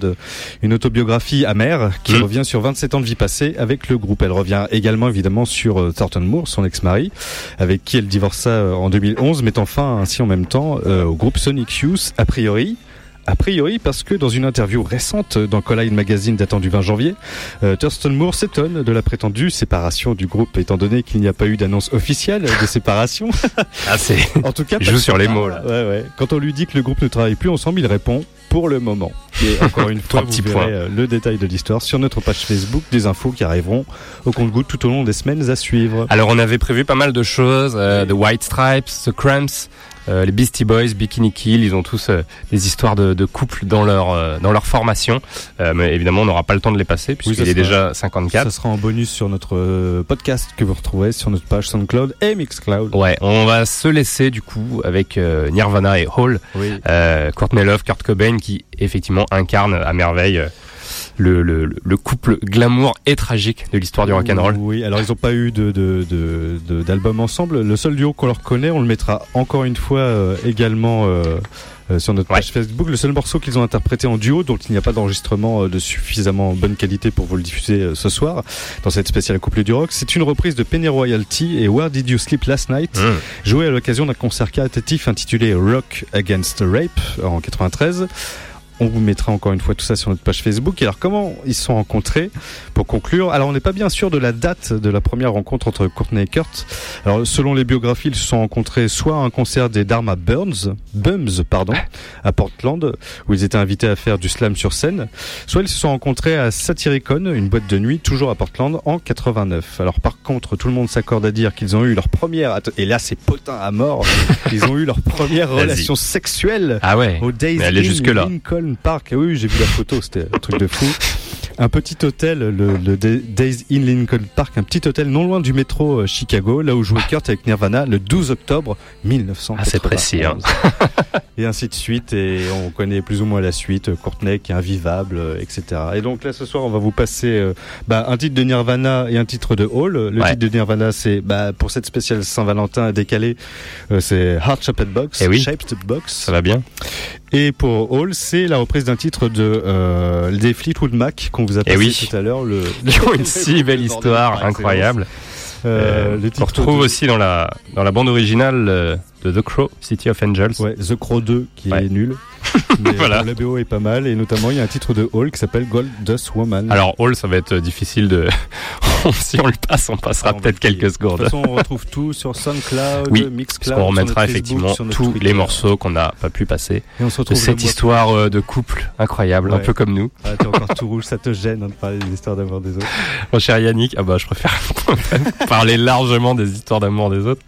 une autobiographie amère qui Mm. revient sur 27 ans de vie passée avec le groupe. Elle revient également évidemment sur euh, Thornton Moore, son ex-mari, avec qui elle divorça euh, en 2011, mettant fin ainsi en même temps euh, au groupe Sonic Youth, a priori. A priori, parce que dans une interview récente dans Collide Magazine datant du 20 janvier, euh, Thurston Moore s'étonne de la prétendue séparation du groupe, étant donné qu'il n'y a pas eu d'annonce officielle de séparation. Ah c'est En tout cas, joue sur les mots, là. Ouais, ouais. Quand on lui dit que le groupe ne travaille plus ensemble, il répond pour le moment. Et encore une fois, vous verrez euh, le détail de l'histoire sur notre page Facebook, des infos qui arriveront au compte-goutte tout au long des semaines à suivre. Alors on avait prévu pas mal de choses, euh, The White Stripes, The Cramps, euh, les Beastie Boys, Bikini Kill, ils ont tous euh, des histoires de, de couple dans leur euh, dans leur formation. Euh, mais évidemment, on n'aura pas le temps de les passer puisqu'il ça est sera- déjà 54. Ça sera en bonus sur notre euh, podcast que vous retrouverez sur notre page SoundCloud et Mixcloud. Ouais, on va se laisser du coup avec euh, Nirvana et Hall, Oui. euh, Courtney Love, Kurt Cobain qui effectivement incarne à merveille euh, le, le, le couple glamour et tragique de l'histoire du rock'n'roll. Oui, alors ils n'ont pas eu de, de, de, d'album ensemble. Le seul duo qu'on leur connaît, on le mettra encore une fois euh, également euh, euh, sur notre page Facebook. Le seul morceau qu'ils ont interprété en duo, dont il n'y a pas d'enregistrement euh, de suffisamment bonne qualité pour vous le diffuser euh, ce soir dans cette spéciale couple du rock, c'est une reprise de Penny Royalty et Where Did You Sleep Last Night, Mmh. joué à l'occasion d'un concert caritatif intitulé Rock Against Rape en 93. On vous mettra encore une fois tout ça sur notre page Facebook. Et alors, comment ils se sont rencontrés Pour conclure, alors on n'est pas bien sûr de la date de la première rencontre entre Courtney et Kurt. Alors, selon les biographies, ils se sont rencontrés soit à un concert des Dharma Burns, Bums, pardon, à Portland, où ils étaient invités à faire du slam sur scène, soit ils se sont rencontrés à Satyricon, une boîte de nuit, toujours à Portland, en 89. Alors, par contre, tout le monde s'accorde à dire qu'ils ont eu leur première, et là c'est potin à mort, ils ont eu leur première relation sexuelle Ah ouais. au Days Mais allez Inn jusque-là. Lincoln Park. Ah oui, j'ai vu la photo, c'était un truc de fou. Un petit hôtel, le, le Day- Days Inn Lincoln Park, un petit hôtel non loin du métro euh, Chicago, là où jouait Kurt avec Nirvana le 12 octobre 1991. Ah, c'est précis, hein. Et ainsi de suite, et on connaît plus ou moins la suite, euh, Courtney qui est invivable, euh, etc. Et donc là, ce soir, on va vous passer euh, bah, un titre de Nirvana et un titre de Hall. Le Ouais. titre de Nirvana, c'est bah, pour cette spéciale Saint-Valentin décalée, euh, c'est Heart Shaped Box, Eh oui. Shaped Box. Ça va bien. Et pour Hall, c'est la reprise d'un titre de euh, des Fleetwood Mac qu'on vous a Eh passé oui. tout à l'heure. Le, Ils ont une si belle histoire incroyable. Euh, Euh, le titre retrouve de- aussi dans la dans la bande originale euh, de The Crow, City of Angels. Ouais, The Crow 2 qui Ouais. est nul. Mais Voilà. la BO est pas mal et notamment il y a un titre de Hall qui s'appelle Gold Dust Woman. Alors Hall, ça va être difficile de. si on le passe, on passera Ah, on peut-être quelques De secondes. toute façon, on retrouve tout sur SoundCloud, Oui, Mixcloud. Parce qu'on sur remettra Facebook, effectivement tous Twitter. les morceaux qu'on n'a pas pu passer Et on se de retrouve cette le mois histoire euh, de couple incroyable, un peu comme nous. Ah, t'es encore tout rouge, ça te gêne hein, de parler des histoires d'amour des autres. Mon cher Yannick, ah bah je préfère parler largement des histoires d'amour des autres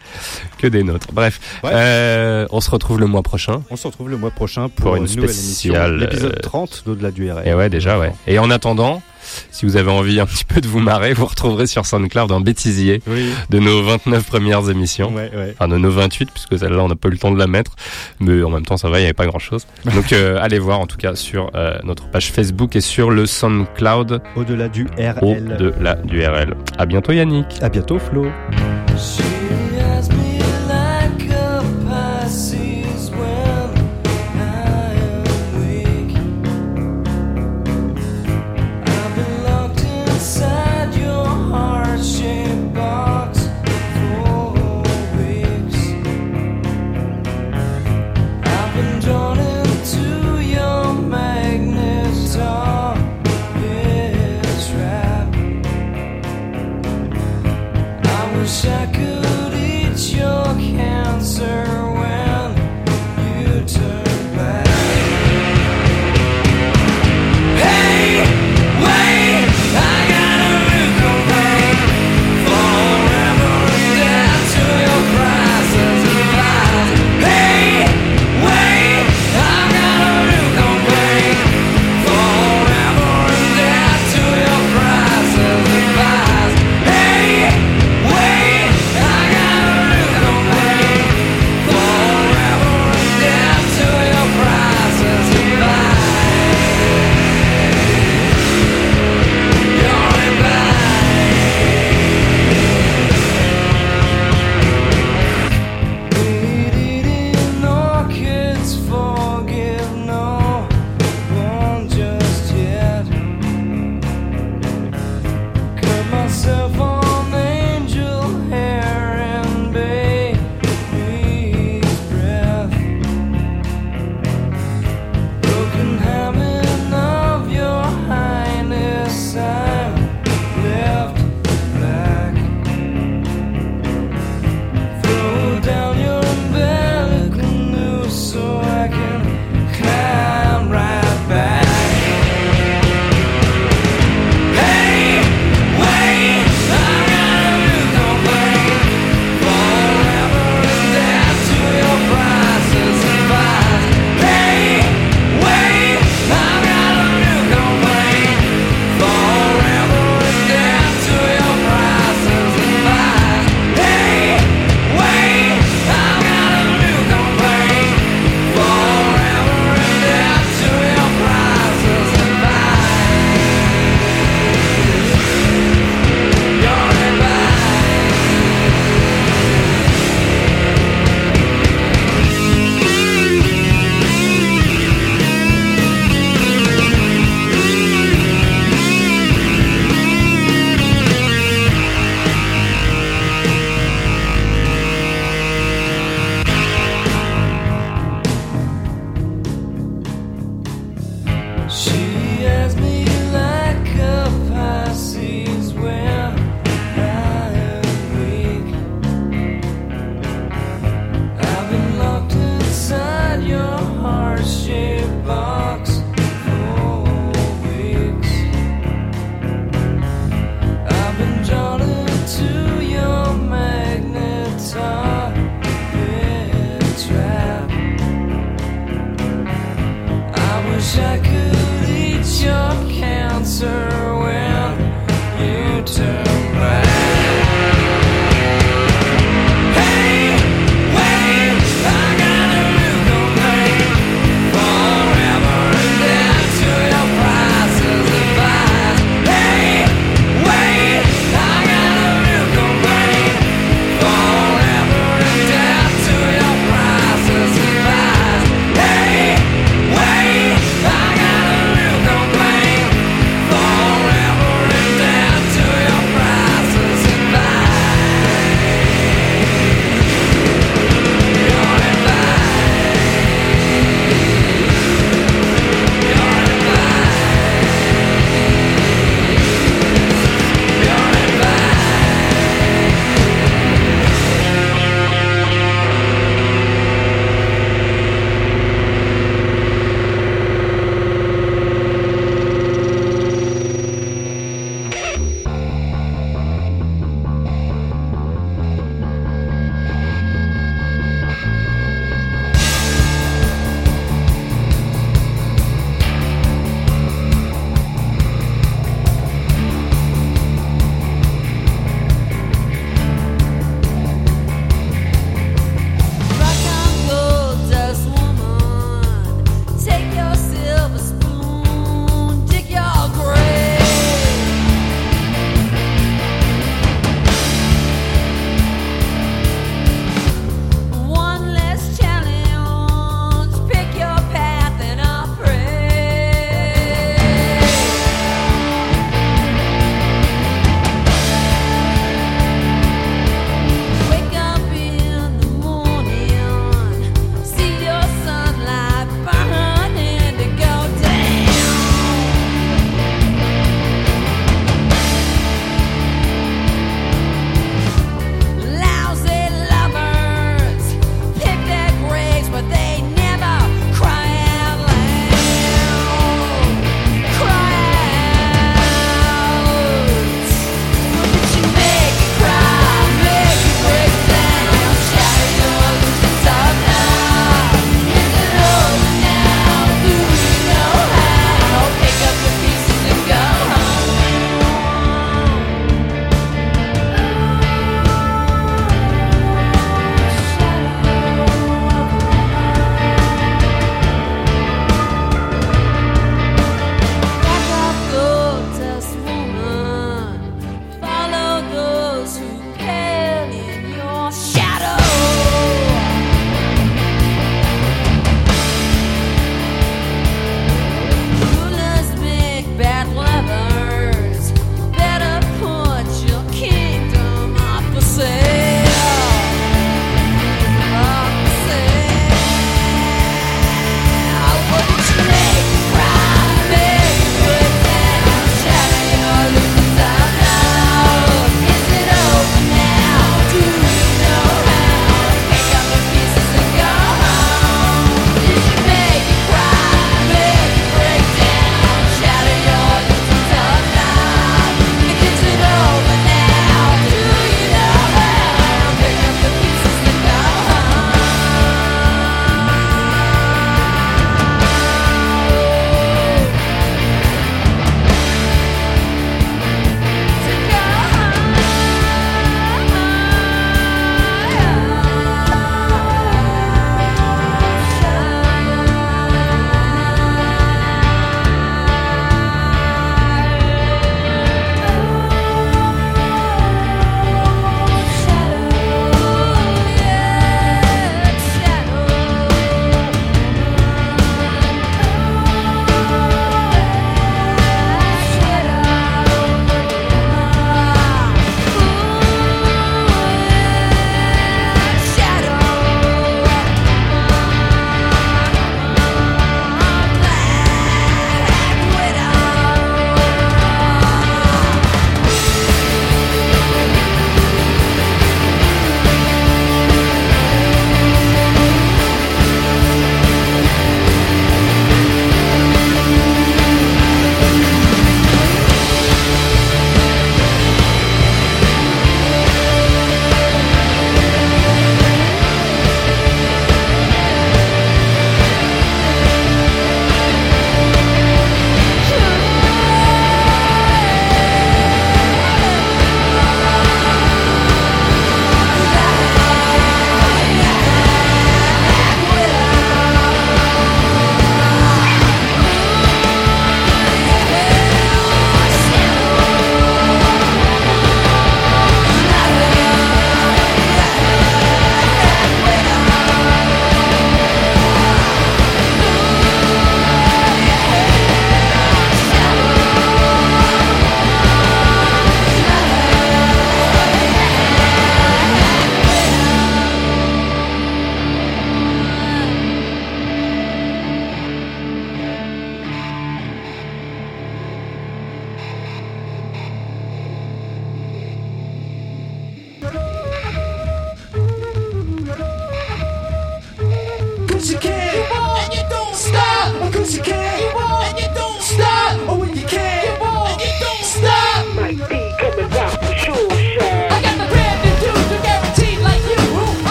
que des nôtres. Bref, Ouais. euh, on se retrouve le mois prochain. On se retrouve le mois prochain pour, Pour une nouvelle spéciale, émission, l'épisode euh, 30 d'au-delà du RL. Et ouais, déjà, ouais. Et en attendant, si vous avez envie un petit peu de vous marrer, vous retrouverez sur SoundCloud un bêtisier Oui, de nos 29 premières émissions. ouais, ouais. Enfin, de nos 28, puisque celle-là, on n'a pas eu le temps de la mettre. Mais en même temps, ça va, il n'y avait pas grand-chose. Donc, euh, allez voir, en tout cas, sur euh, notre page Facebook et sur le SoundCloud Au-delà du RL. au-delà du RL. À bientôt, Yannick. À bientôt Flo.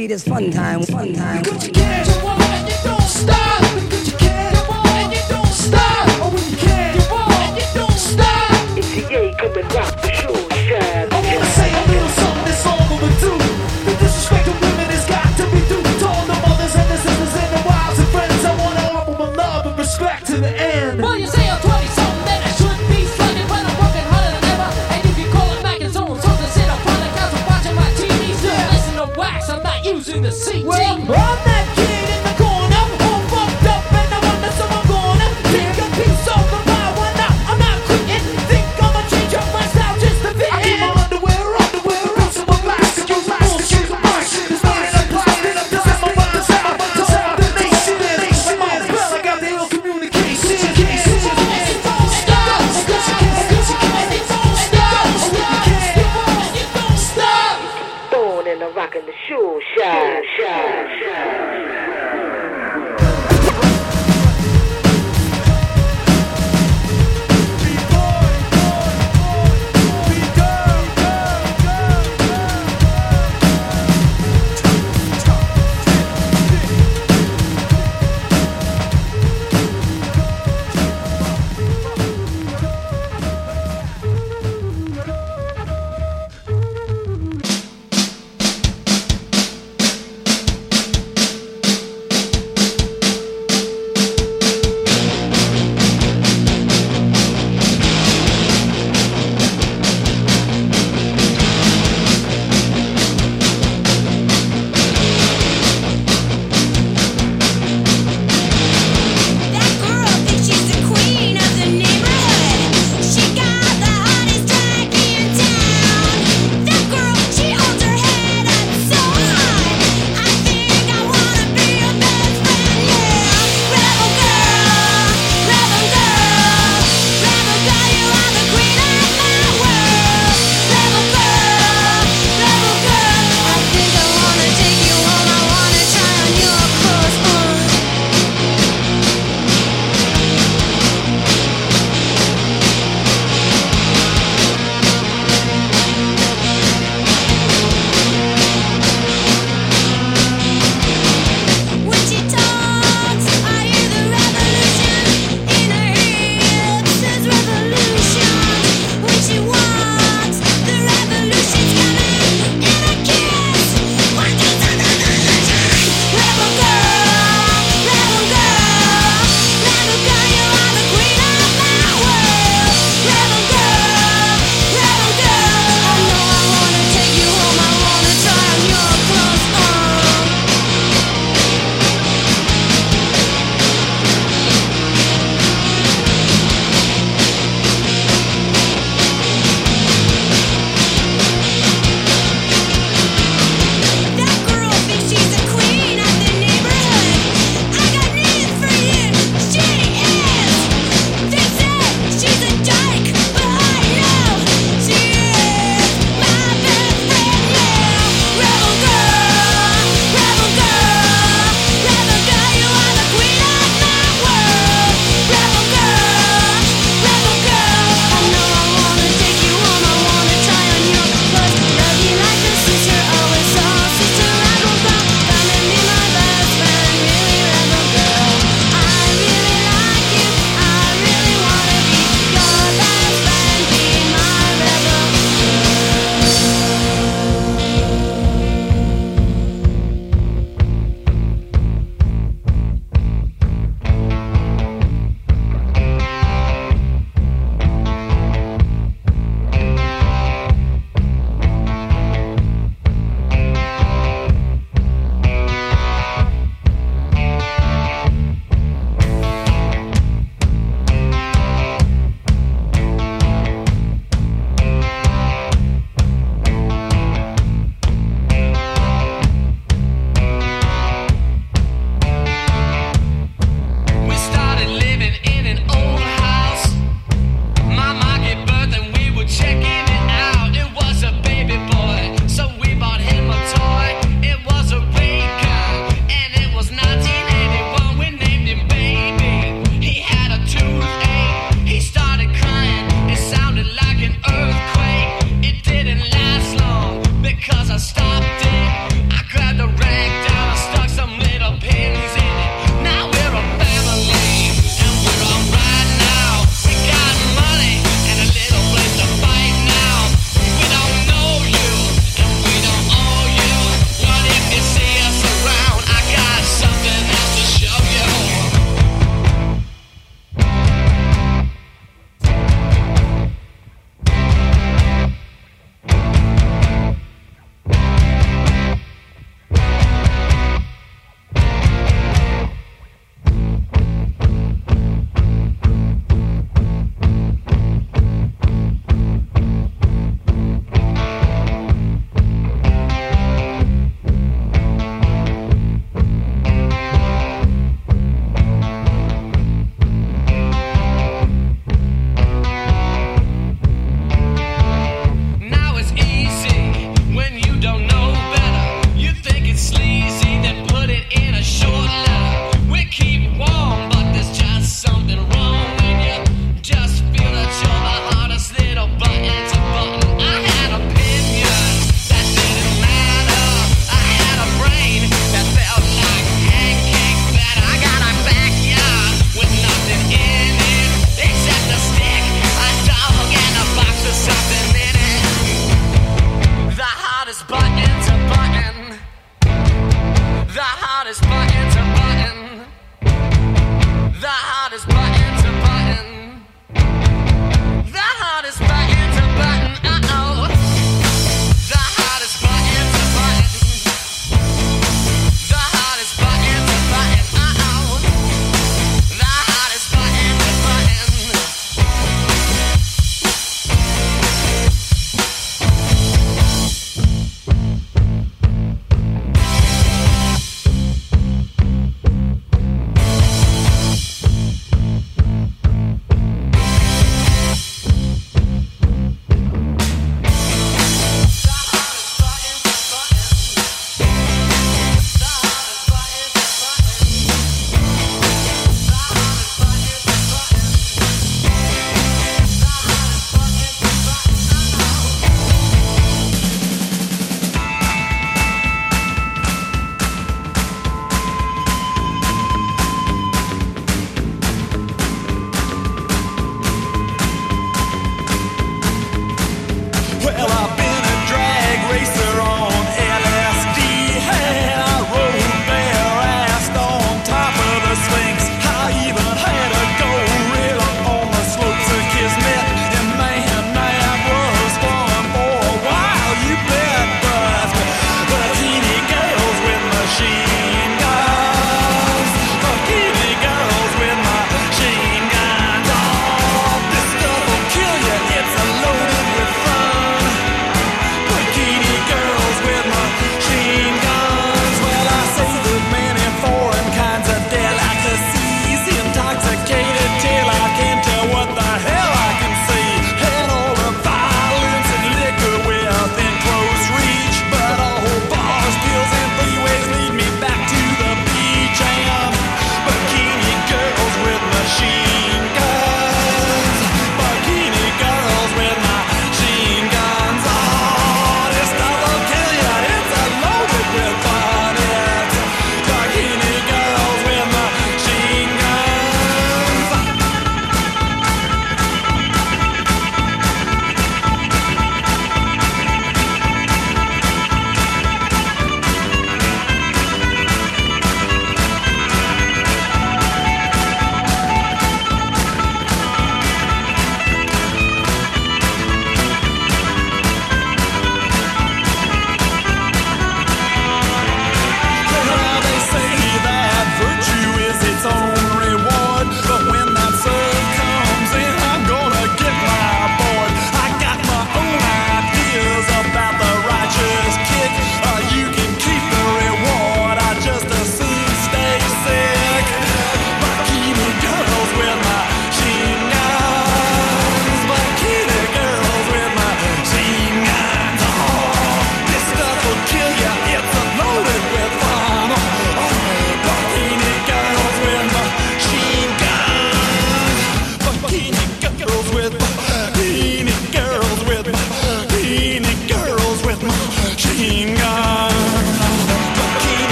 Indeed, it's fun time, fun time.